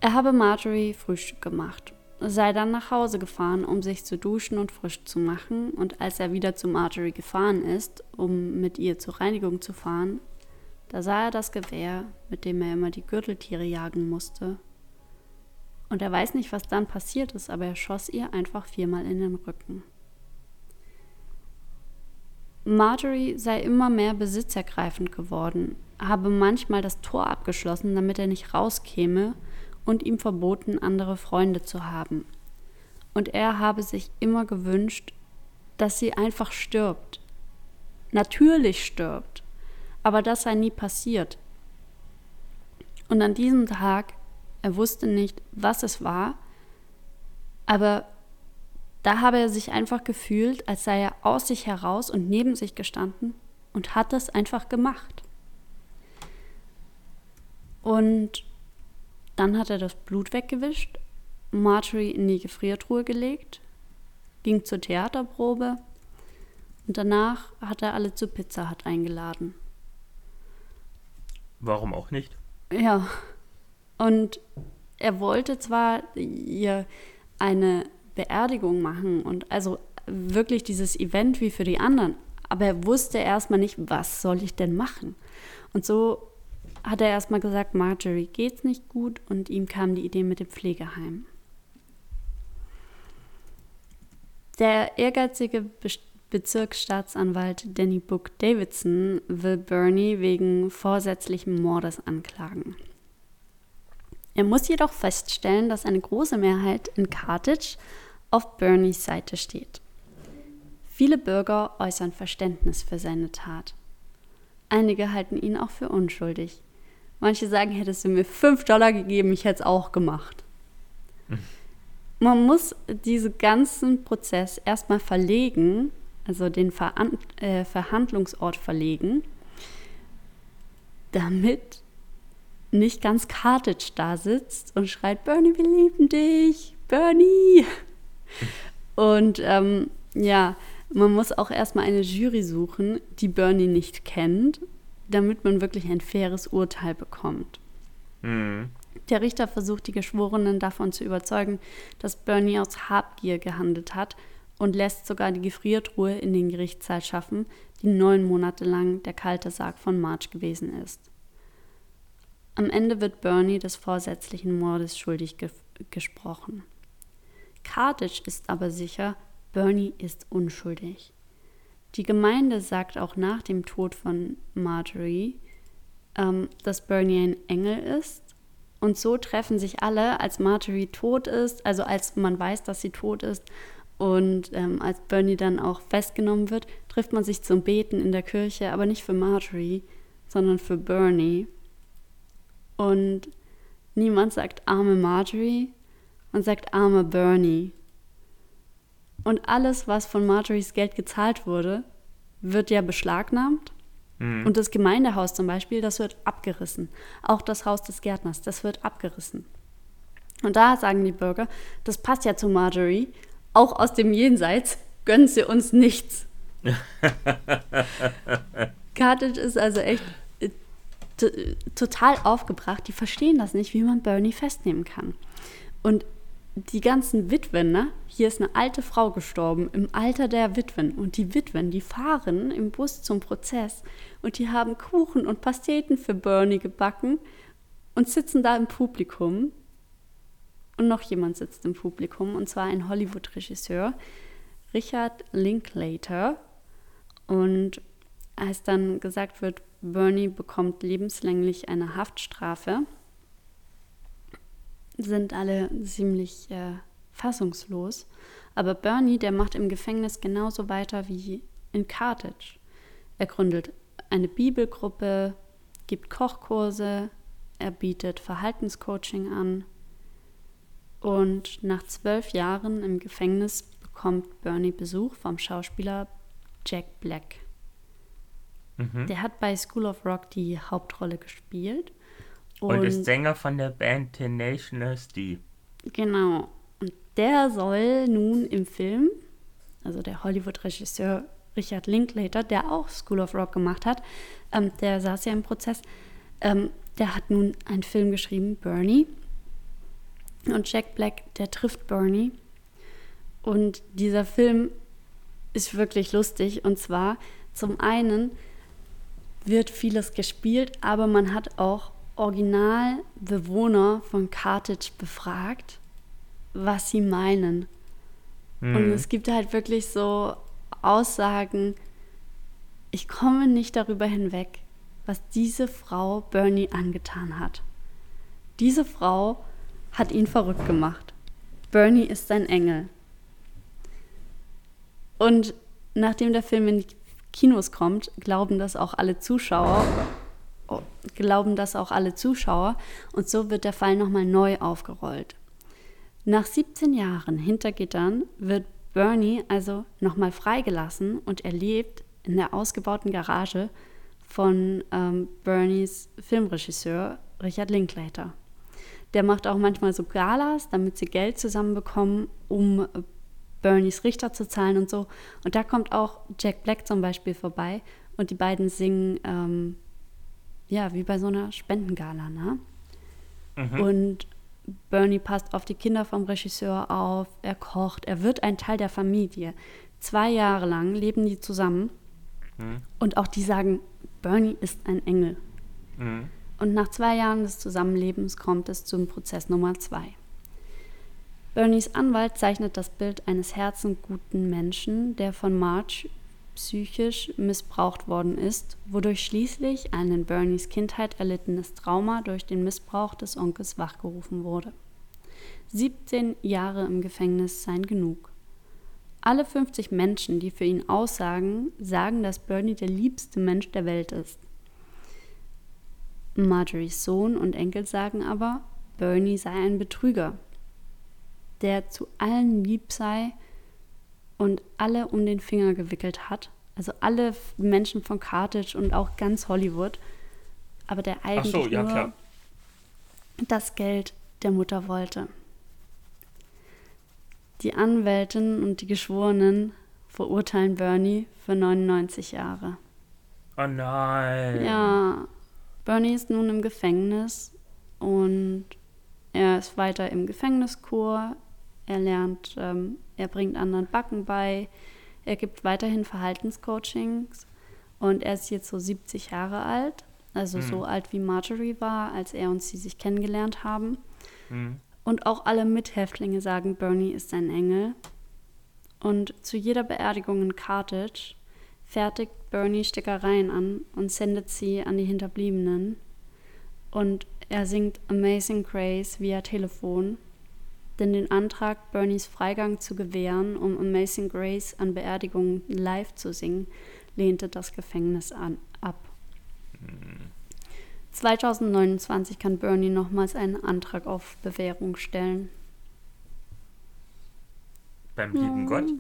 Er habe Marjorie Frühstück gemacht, sei dann nach Hause gefahren, um sich zu duschen und frisch zu machen, und als er wieder zu Marjorie gefahren ist, um mit ihr zur Reinigung zu fahren, da sah er das Gewehr, mit dem er immer die Gürteltiere jagen musste. Und er weiß nicht, was dann passiert ist, aber er schoss ihr einfach viermal in den Rücken. Marjorie sei immer mehr besitzergreifend geworden, habe manchmal das Tor abgeschlossen, damit er nicht rauskäme, und ihm verboten, andere Freunde zu haben. Und er habe sich immer gewünscht, dass sie einfach stirbt. Natürlich stirbt aber das sei nie passiert. Und an diesem Tag, er wusste nicht, was es war, aber da habe er sich einfach gefühlt, als sei er aus sich heraus und neben sich gestanden und hat das einfach gemacht. Und dann hat er das Blut weggewischt, Marjorie in die Gefriertruhe gelegt, ging zur Theaterprobe und danach hat er alle zur Pizza Hut eingeladen. Warum auch nicht? Ja. Und er wollte zwar ihr eine Beerdigung machen und also wirklich dieses Event wie für die anderen, aber er wusste erstmal nicht, was soll ich denn machen? Und so hat er erstmal gesagt, Marjorie geht's nicht gut und ihm kam die Idee mit dem Pflegeheim. Der ehrgeizige Bezirksstaatsanwalt Danny Book Davidson will Bernie wegen vorsätzlichen Mordes anklagen. Er muss jedoch feststellen, dass eine große Mehrheit in Carthage auf Bernies Seite steht. Viele Bürger äußern Verständnis für seine Tat. Einige halten ihn auch für unschuldig. Manche sagen, hättest du mir 5 Dollar gegeben, ich hätte es auch gemacht. [LAUGHS] Man muss diesen ganzen Prozess erstmal verlegen, also den Veran äh, Verhandlungsort verlegen, damit nicht ganz Cartage da sitzt und schreit, Bernie, wir lieben dich, Bernie. Und ähm, ja, man muss auch erstmal eine Jury suchen, die Bernie nicht kennt, damit man wirklich ein faires Urteil bekommt. Mhm. Der Richter versucht die Geschworenen davon zu überzeugen, dass Bernie aus Habgier gehandelt hat und lässt sogar die Gefriertruhe in den Gerichtssaal schaffen, die neun Monate lang der kalte Sarg von March gewesen ist. Am Ende wird Bernie des vorsätzlichen Mordes schuldig ge gesprochen. Carthage ist aber sicher, Bernie ist unschuldig. Die Gemeinde sagt auch nach dem Tod von Marjorie, ähm, dass Bernie ein Engel ist. Und so treffen sich alle, als Marjorie tot ist, also als man weiß, dass sie tot ist, und ähm, als Bernie dann auch festgenommen wird, trifft man sich zum Beten in der Kirche, aber nicht für Marjorie, sondern für Bernie. Und niemand sagt arme Marjorie, man sagt arme Bernie. Und alles, was von Marjories Geld gezahlt wurde, wird ja beschlagnahmt. Mhm. Und das Gemeindehaus zum Beispiel, das wird abgerissen. Auch das Haus des Gärtners, das wird abgerissen. Und da sagen die Bürger, das passt ja zu Marjorie, auch aus dem Jenseits gönnen sie uns nichts. [LAUGHS] Carthage ist also echt äh, total aufgebracht. Die verstehen das nicht, wie man Bernie festnehmen kann. Und die ganzen Witwen, ne? hier ist eine alte Frau gestorben im Alter der Witwen. Und die Witwen, die fahren im Bus zum Prozess und die haben Kuchen und Pasteten für Bernie gebacken und sitzen da im Publikum und noch jemand sitzt im Publikum, und zwar ein Hollywood-Regisseur, Richard Linklater. Und als dann gesagt wird, Bernie bekommt lebenslänglich eine Haftstrafe, sind alle ziemlich äh, fassungslos. Aber Bernie, der macht im Gefängnis genauso weiter wie in Carthage. Er gründet eine Bibelgruppe, gibt Kochkurse, er bietet Verhaltenscoaching an und nach zwölf Jahren im Gefängnis bekommt Bernie Besuch vom Schauspieler Jack Black. Mhm. Der hat bei School of Rock die Hauptrolle gespielt. Und, und ist Sänger von der Band Tenacious D. Genau. Und der soll nun im Film, also der Hollywood-Regisseur Richard Linklater, der auch School of Rock gemacht hat, ähm, der saß ja im Prozess, ähm, der hat nun einen Film geschrieben, Bernie, und Jack Black, der trifft Bernie. Und dieser Film ist wirklich lustig. Und zwar zum einen wird vieles gespielt, aber man hat auch Originalbewohner von Carthage befragt, was sie meinen. Mhm. Und es gibt halt wirklich so Aussagen, ich komme nicht darüber hinweg, was diese Frau Bernie angetan hat. Diese Frau hat ihn verrückt gemacht. Bernie ist sein Engel. Und nachdem der Film in die Kinos kommt, glauben das auch alle Zuschauer. Oh, glauben das auch alle Zuschauer. Und so wird der Fall nochmal neu aufgerollt. Nach 17 Jahren hinter Gittern wird Bernie also nochmal freigelassen und er lebt in der ausgebauten Garage von ähm, Bernies Filmregisseur Richard Linklater. Der macht auch manchmal so Galas, damit sie Geld zusammenbekommen, um Bernies Richter zu zahlen und so. Und da kommt auch Jack Black zum Beispiel vorbei und die beiden singen, ähm, ja, wie bei so einer Spendengala, ne? Mhm. Und Bernie passt auf die Kinder vom Regisseur auf, er kocht, er wird ein Teil der Familie. Zwei Jahre lang leben die zusammen mhm. und auch die sagen, Bernie ist ein Engel. Mhm. Und nach zwei Jahren des Zusammenlebens kommt es zum Prozess Nummer zwei. Bernies Anwalt zeichnet das Bild eines herzenguten Menschen, der von Marge psychisch missbraucht worden ist, wodurch schließlich ein in Bernies Kindheit erlittenes Trauma durch den Missbrauch des Onkels wachgerufen wurde. 17 Jahre im Gefängnis seien genug. Alle 50 Menschen, die für ihn aussagen, sagen, dass Bernie der liebste Mensch der Welt ist. Marjories Sohn und Enkel sagen aber, Bernie sei ein Betrüger, der zu allen lieb sei und alle um den Finger gewickelt hat. Also alle Menschen von Carthage und auch ganz Hollywood. Aber der eigentlich so, ja, nur klar. das Geld der Mutter wollte. Die Anwältin und die Geschworenen verurteilen Bernie für 99 Jahre. Oh nein. Ja, Bernie ist nun im Gefängnis und er ist weiter im Gefängniskur. Er lernt, ähm, er bringt anderen Backen bei. Er gibt weiterhin Verhaltenscoachings und er ist jetzt so 70 Jahre alt. Also Mhm. so alt wie Marjorie war, als er und sie sich kennengelernt haben. Hm. Und auch alle Mithäftlinge sagen, Bernie ist ein Engel. Und zu jeder Beerdigung in Carthage fertigt Bernie Stickereien an und sendet sie an die Hinterbliebenen. Und er singt Amazing Grace via Telefon. Denn den Antrag, Bernies Freigang zu gewähren, um Amazing Grace an Beerdigungen live zu singen, lehnte das Gefängnis an, ab. 2029 kann Bernie nochmals einen Antrag auf Bewährung stellen. Beim lieben Gott.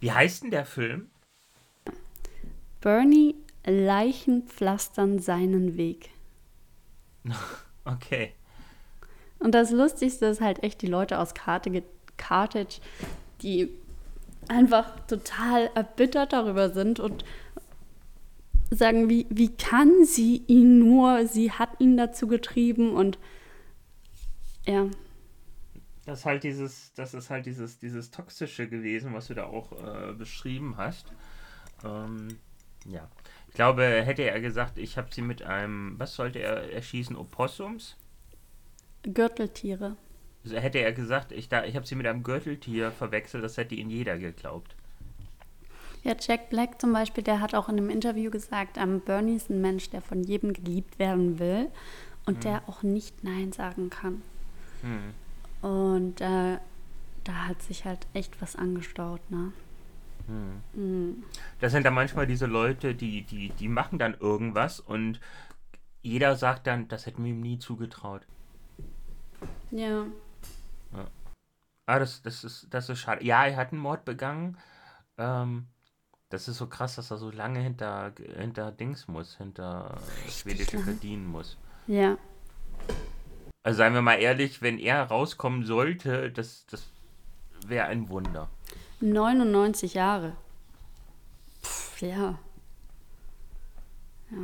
Wie heißt denn der Film? Bernie Leichen pflastern seinen Weg. [LAUGHS] Okay. Und das Lustigste ist halt echt die Leute aus Carthage die einfach total erbittert darüber sind und sagen, wie, wie kann sie ihn nur, sie hat ihn dazu getrieben und ja, Das ist halt dieses, das ist halt dieses, dieses Toxische gewesen, was du da auch äh, beschrieben hast. Ähm, ja. Ich glaube, hätte er gesagt, ich habe sie mit einem, was sollte er erschießen, Opossums? Gürteltiere. Also hätte er gesagt, ich, da, ich habe sie mit einem Gürteltier verwechselt, das hätte ihn jeder geglaubt. Ja, Jack Black zum Beispiel, der hat auch in einem Interview gesagt, ähm, Bernie ist ein Mensch, der von jedem geliebt werden will und der auch nicht Nein sagen kann. Hm. Und äh, da hat sich halt echt was angestaut, ne? Mhm. Das sind dann manchmal diese Leute, die, die, die machen dann irgendwas und jeder sagt dann, das hätten wir ihm nie zugetraut. Ja. Ah, das, das, ist, das ist schade. Ja, er hat einen Mord begangen. Ähm, das ist so krass, dass er so lange hinter, hinter Dings muss, hinter schwedische lange. Gardinen muss. Ja. Also seien wir mal ehrlich, wenn er rauskommen sollte, das, das wäre ein Wunder. 99 Jahre. Pff, ja. Ja.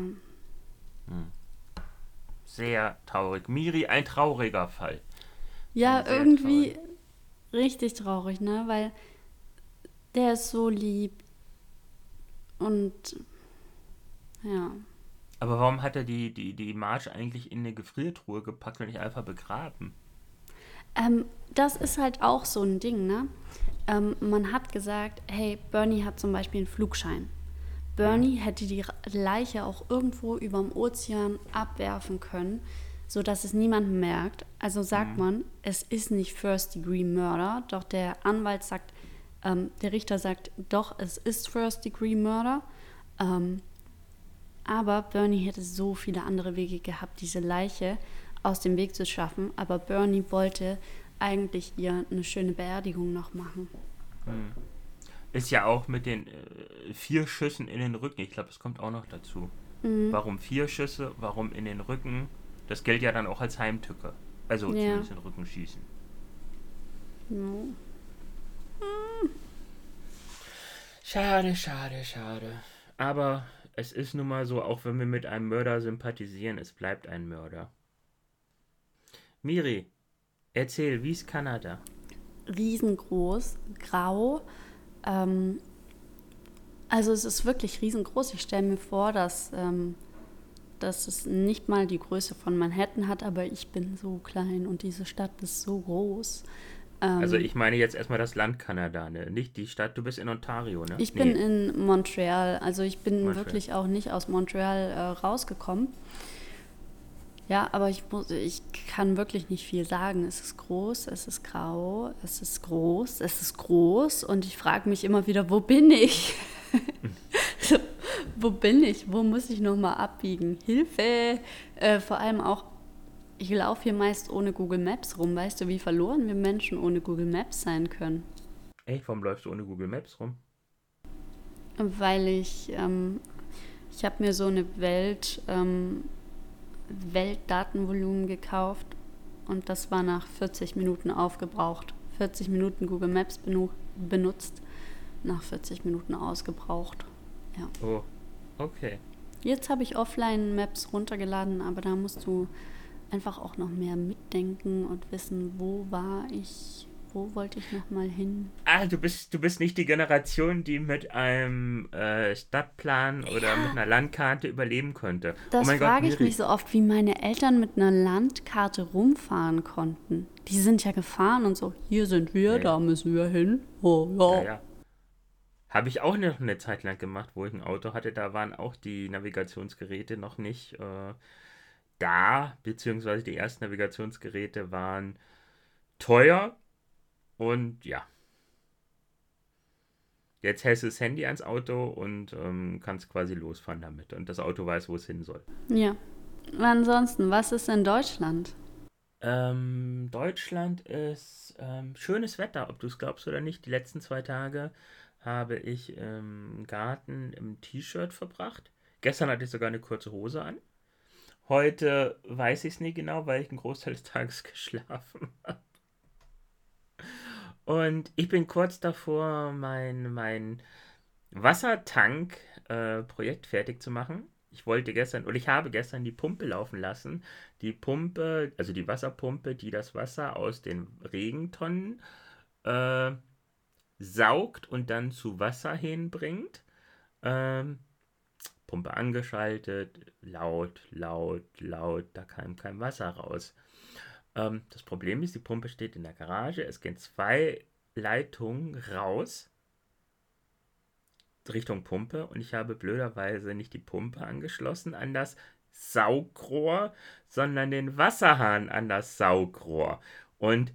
Sehr traurig. Miri, ein trauriger Fall. Ja, irgendwie richtig traurig, ne? Weil der ist so lieb. Und ja. Aber warum hat er die, die, die Marge eigentlich in eine Gefriertruhe gepackt und nicht einfach begraben? Ähm, das ist halt auch so ein Ding, ne? Ähm, man hat gesagt, hey, Bernie hat zum Beispiel einen Flugschein. Bernie hätte die Leiche auch irgendwo überm Ozean abwerfen können, sodass es niemand merkt. Also sagt man, es ist nicht First Degree Murder, doch der Anwalt sagt, ähm, der Richter sagt, doch, es ist First Degree Murder. Ähm, aber Bernie hätte so viele andere Wege gehabt, diese Leiche aus dem Weg zu schaffen. Aber Bernie wollte eigentlich ihr eine schöne Beerdigung noch machen. Ist ja auch mit den äh, vier Schüssen in den Rücken. Ich glaube, das kommt auch noch dazu. Mhm. Warum vier Schüsse? Warum in den Rücken? Das gilt ja dann auch als Heimtücke. Also Ja. zumindest in den Rücken schießen. Ja. Schade, schade, schade. Aber es ist nun mal so, auch wenn wir mit einem Mörder sympathisieren, es bleibt ein Mörder. Miri, erzähl, wie ist Kanada? Riesengroß, grau. Ähm, also es ist wirklich riesengroß. Ich stelle mir vor, dass, ähm, dass es nicht mal die Größe von Manhattan hat, aber ich bin so klein und diese Stadt ist so groß. Ähm, Also ich meine jetzt erstmal das Land Kanada, ne? Nicht die Stadt, du bist in Ontario, ne? Ich bin in Montreal, also ich bin Montreal. wirklich auch nicht aus Montreal äh, rausgekommen. Ja, aber ich, muss, ich kann wirklich nicht viel sagen. Es ist groß, es ist grau, es ist groß, es ist groß und ich frage mich immer wieder, wo bin ich? [LAUGHS] so, wo bin ich? Wo muss ich nochmal abbiegen? Hilfe! Äh, vor allem auch, ich laufe hier meist ohne Google Maps rum. Weißt du, wie verloren wir Menschen ohne Google Maps sein können? Ey, warum läufst du ohne Google Maps rum? Weil ich, ähm, ich habe mir so eine Welt, ähm, Weltdatenvolumen gekauft und das war nach 40 Minuten aufgebraucht. 40 Minuten Google Maps benu benutzt, nach 40 Minuten ausgebraucht. Ja. Oh, okay. Jetzt habe ich Offline Maps runtergeladen, aber da musst du einfach auch noch mehr mitdenken und wissen, wo war ich wo wollte ich nochmal hin? Ah, du bist, du bist nicht die Generation, die mit einem äh, Stadtplan oder Ja. mit einer Landkarte überleben konnte. Das oh frage ich mich so oft, wie meine Eltern mit einer Landkarte rumfahren konnten. Die sind ja gefahren und so, hier sind wir, Ja, da müssen wir hin. Oh, ja. Ja, ja. Habe ich auch noch eine Zeit lang gemacht, wo ich ein Auto hatte. Da waren auch die Navigationsgeräte noch nicht äh, da, beziehungsweise die ersten Navigationsgeräte waren teuer und ja. Jetzt hältst du das Handy ans Auto und ähm, kannst quasi losfahren damit. Und das Auto weiß, wo es hin soll. ja. Ansonsten, was ist in Deutschland? Ähm, Deutschland ist ähm, schönes Wetter, ob du es glaubst oder nicht. Die letzten zwei Tage habe ich im Garten im T-Shirt verbracht. Gestern hatte ich sogar eine kurze Hose an. Heute weiß ich es nicht genau, weil ich einen Großteil des Tages [LAUGHS] geschlafen habe. Und ich bin kurz davor, mein, mein Wassertank-Projekt fertig zu machen. Ich wollte gestern, oder ich habe gestern die Pumpe laufen lassen. Die Pumpe, also die Wasserpumpe, die das Wasser aus den Regentonnen äh, saugt und dann zu Wasser hinbringt. Ähm, Pumpe angeschaltet, laut, laut, laut, da kam kein Wasser raus. Ähm, das Problem ist, die Pumpe steht in der Garage, es gehen zwei Leitungen raus Richtung Pumpe und ich habe blöderweise nicht die Pumpe angeschlossen an das Saugrohr, sondern den Wasserhahn an das Saugrohr. Und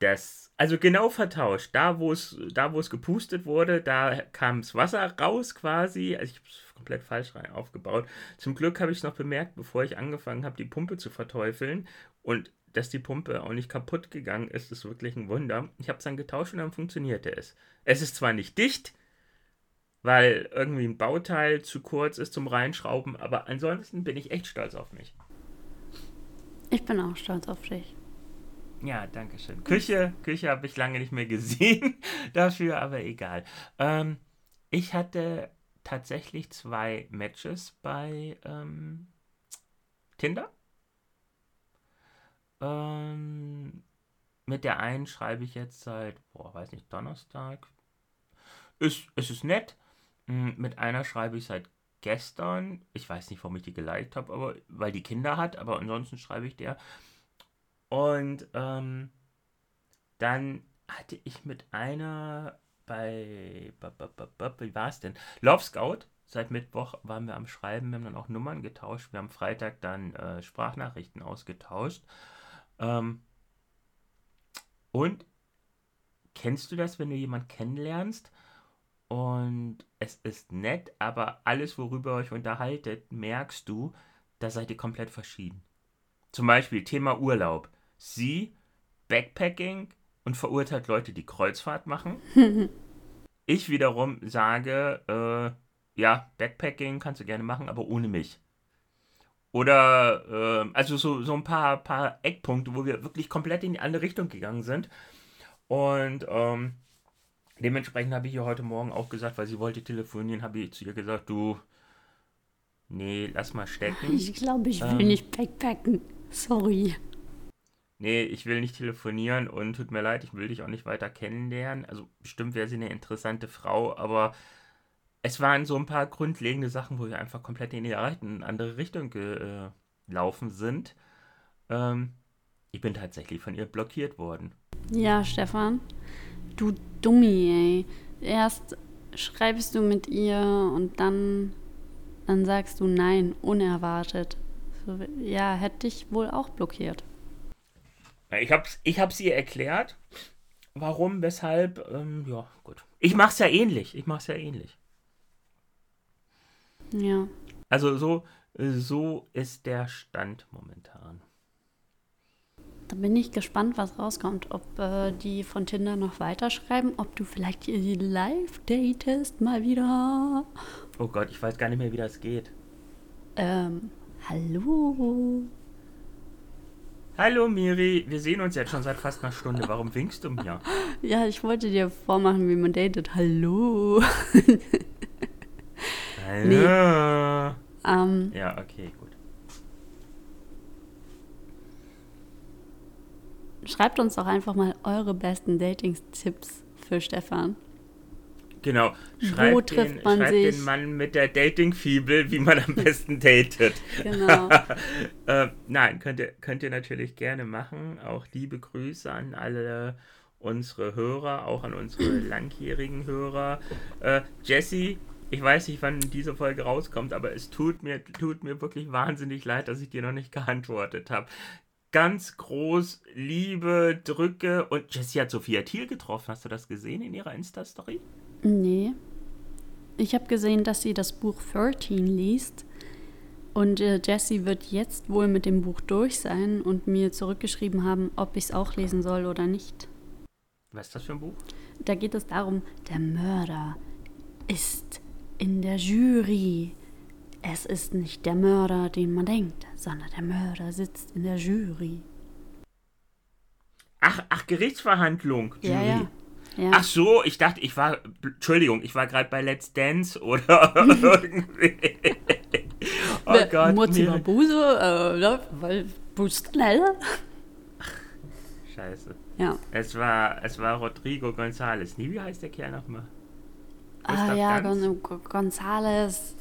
das, also genau vertauscht. Da, wo es, da, wo es gepustet wurde, da kam das Wasser raus quasi. Also ich habe es komplett falsch rein aufgebaut. Zum Glück habe ich es noch bemerkt, bevor ich angefangen habe, die Pumpe zu verteufeln. Und dass die Pumpe auch nicht kaputt gegangen ist, ist wirklich ein Wunder. Ich habe es dann getauscht und dann funktionierte es. Es ist zwar nicht dicht, weil irgendwie ein Bauteil zu kurz ist zum Reinschrauben, aber ansonsten bin ich echt stolz auf mich. Ich bin auch stolz auf dich. Ja, danke schön. Küche, Küche habe ich lange nicht mehr gesehen [LAUGHS] dafür, aber egal. Ähm, ich hatte tatsächlich zwei Matches bei ähm, Tinder. Ähm, mit der einen schreibe ich jetzt seit, boah, weiß nicht, Donnerstag. Ist, es ist nett. Mm, Mit einer schreibe ich seit gestern. Ich weiß nicht, warum ich die geliked habe, aber weil die Kinder hat, aber ansonsten schreibe ich der. Und ähm, dann hatte ich mit einer bei, wie war es denn? Love Scout. Seit Mittwoch waren wir am Schreiben, wir haben dann auch Nummern getauscht. Wir haben Freitag dann äh, Sprachnachrichten ausgetauscht. Ähm, und kennst du das, wenn du jemanden kennenlernst und es ist nett, aber alles, worüber ihr euch unterhaltet, merkst du, da seid ihr komplett verschieden. Zum Beispiel Thema Urlaub. Sie Backpacking und verurteilt Leute, die Kreuzfahrt machen. [LAUGHS] ich wiederum sage, äh, ja, Backpacking kannst du gerne machen, aber ohne mich. Oder, äh, also so, so ein paar, paar Eckpunkte, wo wir wirklich komplett in die andere Richtung gegangen sind. Und ähm, dementsprechend habe ich ihr heute Morgen auch gesagt, weil sie wollte telefonieren, habe ich zu ihr gesagt, du, nee, lass mal stecken. [LAUGHS] Ich glaube, ich will Ähm. nicht backpacken. Sorry. Nee, ich will nicht telefonieren und tut mir leid, ich will dich auch nicht weiter kennenlernen. Also bestimmt wäre sie eine interessante Frau, aber es waren so ein paar grundlegende Sachen, wo wir einfach komplett in die andere Richtung gelaufen sind. Ähm, ich bin tatsächlich von ihr blockiert worden. Ja, Stefan. Du Dummi, ey. Erst schreibst du mit ihr und dann, dann sagst du nein, unerwartet. Ja, hätte ich wohl auch blockiert. Ich hab's, ich hab's ihr erklärt, warum, weshalb, ähm, ja, gut. Ich mach's ja ähnlich, ich mach's ja ähnlich. Ja. Also so, so ist der Stand momentan. Da bin ich gespannt, was rauskommt. Ob äh, die von Tinder noch weiterschreiben, ob du vielleicht ihr live datest mal wieder. Oh Gott, ich weiß gar nicht mehr, wie das geht. Ähm, hallo. Hallo Miri, wir sehen uns jetzt schon seit fast einer Stunde. Warum winkst du mir? Ja, ich wollte dir vormachen, wie man datet. Hallo. Hallo. ähm, Ja, okay, gut. schreibt uns doch einfach mal eure besten Dating-Tipps für Stefan. Genau. Wo Schreibt, trifft den, man schreibt sich? den Mann mit der Dating-Fibel, wie man am [LAUGHS] besten datet. Genau. [LAUGHS] äh, nein, könnt ihr, könnt ihr natürlich gerne machen. Auch liebe Grüße an alle unsere Hörer, auch an unsere [LAUGHS] langjährigen Hörer. Äh, Jesse, ich weiß nicht, wann diese Folge rauskommt, aber es tut mir, tut mir wirklich wahnsinnig leid, dass ich dir noch nicht geantwortet habe. Ganz groß Liebe, Drücke und Jessie hat Sophia Thiel getroffen. Hast du das gesehen in ihrer Insta-Story? Nee. Ich habe gesehen, dass sie das Buch 13 liest. Und äh, Jessie wird jetzt wohl mit dem Buch durch sein und mir zurückgeschrieben haben, ob ich es auch lesen soll oder nicht. Was ist das für ein Buch? Da geht es darum, der Mörder ist in der Jury. Es ist nicht der Mörder, den man denkt, sondern der Mörder sitzt in der Jury. Ach, ach, Gerichtsverhandlung. Jury. ja. ja. Ach so, ich dachte, ich war, Entschuldigung, ich war gerade bei Let's Dance oder [LAUGHS] irgendwie. oh Gott. Murzi mir- Mabuse, äh, ne, weil schnell. Scheiße. Ja. Es war, es war Rodrigo González. Nie, wie heißt der Kerl nochmal? Ah ja, Ganz? Gon Gon- Gonzales.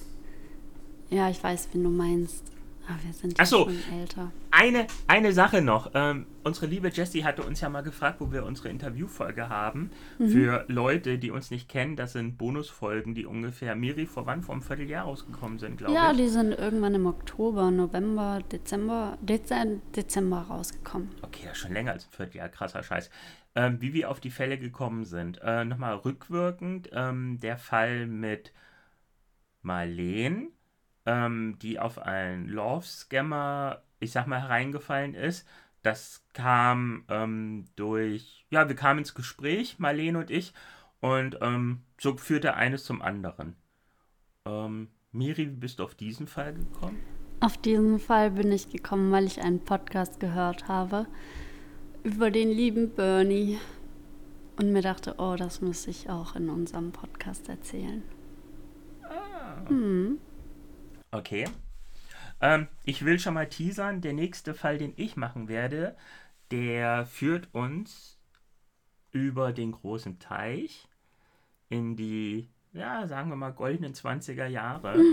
Ja, ich weiß, wen du meinst. Ah, wir sind ja Ach so. schon älter. Eine, eine Sache noch. Ähm, unsere liebe Jessie hatte uns ja mal gefragt, wo wir unsere Interviewfolge haben. Mhm. Für Leute, die uns nicht kennen, das sind Bonusfolgen, die ungefähr Miri vor wann? Vor einem Vierteljahr rausgekommen sind, glaube Ja, ich. die sind irgendwann im Oktober, November, Dezember, Dezember, Dezember rausgekommen. Okay, das ist schon länger als ein Vierteljahr, krasser Scheiß. Ähm, wie wir auf die Fälle gekommen sind. Äh, Nochmal rückwirkend, ähm, der Fall mit Marleen, ähm, die auf einen Love-Scammer, ich sag mal, hereingefallen ist. Das kam ähm, durch, ja, wir kamen ins Gespräch, Marleen und ich, und ähm, so führte eines zum anderen. Ähm, Miri, wie bist du auf diesen Fall gekommen? Auf diesen Fall bin ich gekommen, weil ich einen Podcast gehört habe über den lieben Bernie und mir dachte, oh, das muss ich auch in unserem Podcast erzählen. Hm. Okay. Ähm, ich will schon mal teasern, der nächste Fall, den ich machen werde, der führt uns über den großen Teich in die, ja, sagen wir mal, goldenen 20er Jahre.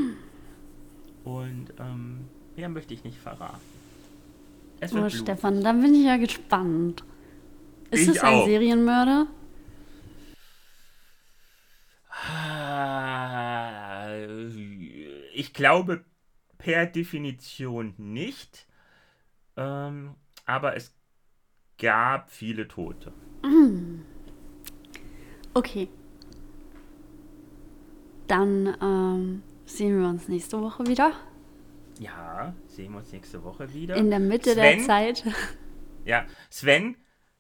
[LAUGHS] Und ähm, mehr möchte ich nicht verraten. Es wird Oh, Blut. Stefan, dann bin ich ja gespannt. Ist Ich es ein auch. Serienmörder? Ah, Ich glaube per Definition nicht. Ähm, aber es gab viele Tote. [CLEARS THROAT] Okay. Dann ähm, sehen wir uns nächste Woche wieder. Ja, sehen wir uns nächste Woche wieder. In der Mitte der Sven? Zeit. [LAUGHS] Ja, Sven,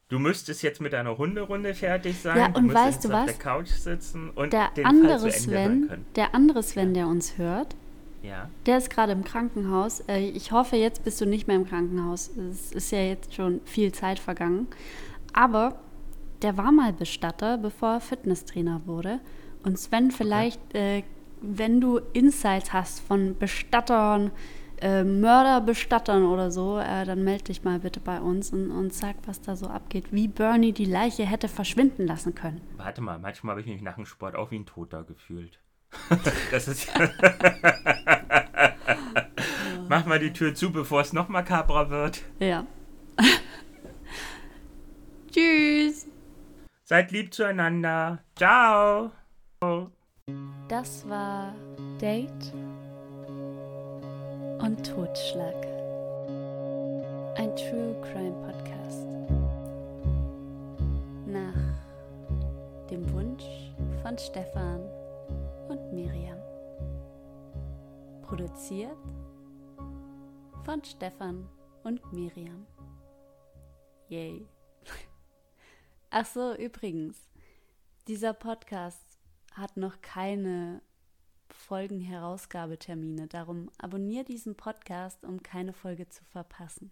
du müsstest jetzt mit deiner Hunderunde fertig sein. Ja, du und müsstest weißt du auf was? der Couch sitzen und Der andere Sven, der andere Sven, der uns hört, Ja. der ist gerade im Krankenhaus. Äh, Ich hoffe, jetzt bist du nicht mehr im Krankenhaus. Es ist ja jetzt schon viel Zeit vergangen. Aber der war mal Bestatter, bevor er Fitnesstrainer wurde. Und Sven, vielleicht, äh, wenn du Insights hast von Bestattern, äh, Mörderbestattern oder so, äh, dann melde dich mal bitte bei uns und, und sag, was da so abgeht. Wie Bernie die Leiche hätte verschwinden lassen können. Warte mal, manchmal habe ich mich nach dem Sport auch wie ein Toter gefühlt. [LAUGHS] das ist. [LAUGHS] Mach mal die Tür zu, bevor es noch makabrer wird. Ja. [LAUGHS] Tschüss. Seid lieb zueinander. Ciao. Das war Date und Totschlag. Ein True Crime Podcast. Nach dem Wunsch von Stefan und Miriam. Produziert von Stefan und Miriam. Yay. [LAUGHS] Ach so, übrigens, dieser Podcast hat noch keine Folgenherausgabetermine. Darum abonniere diesen Podcast, um keine Folge zu verpassen.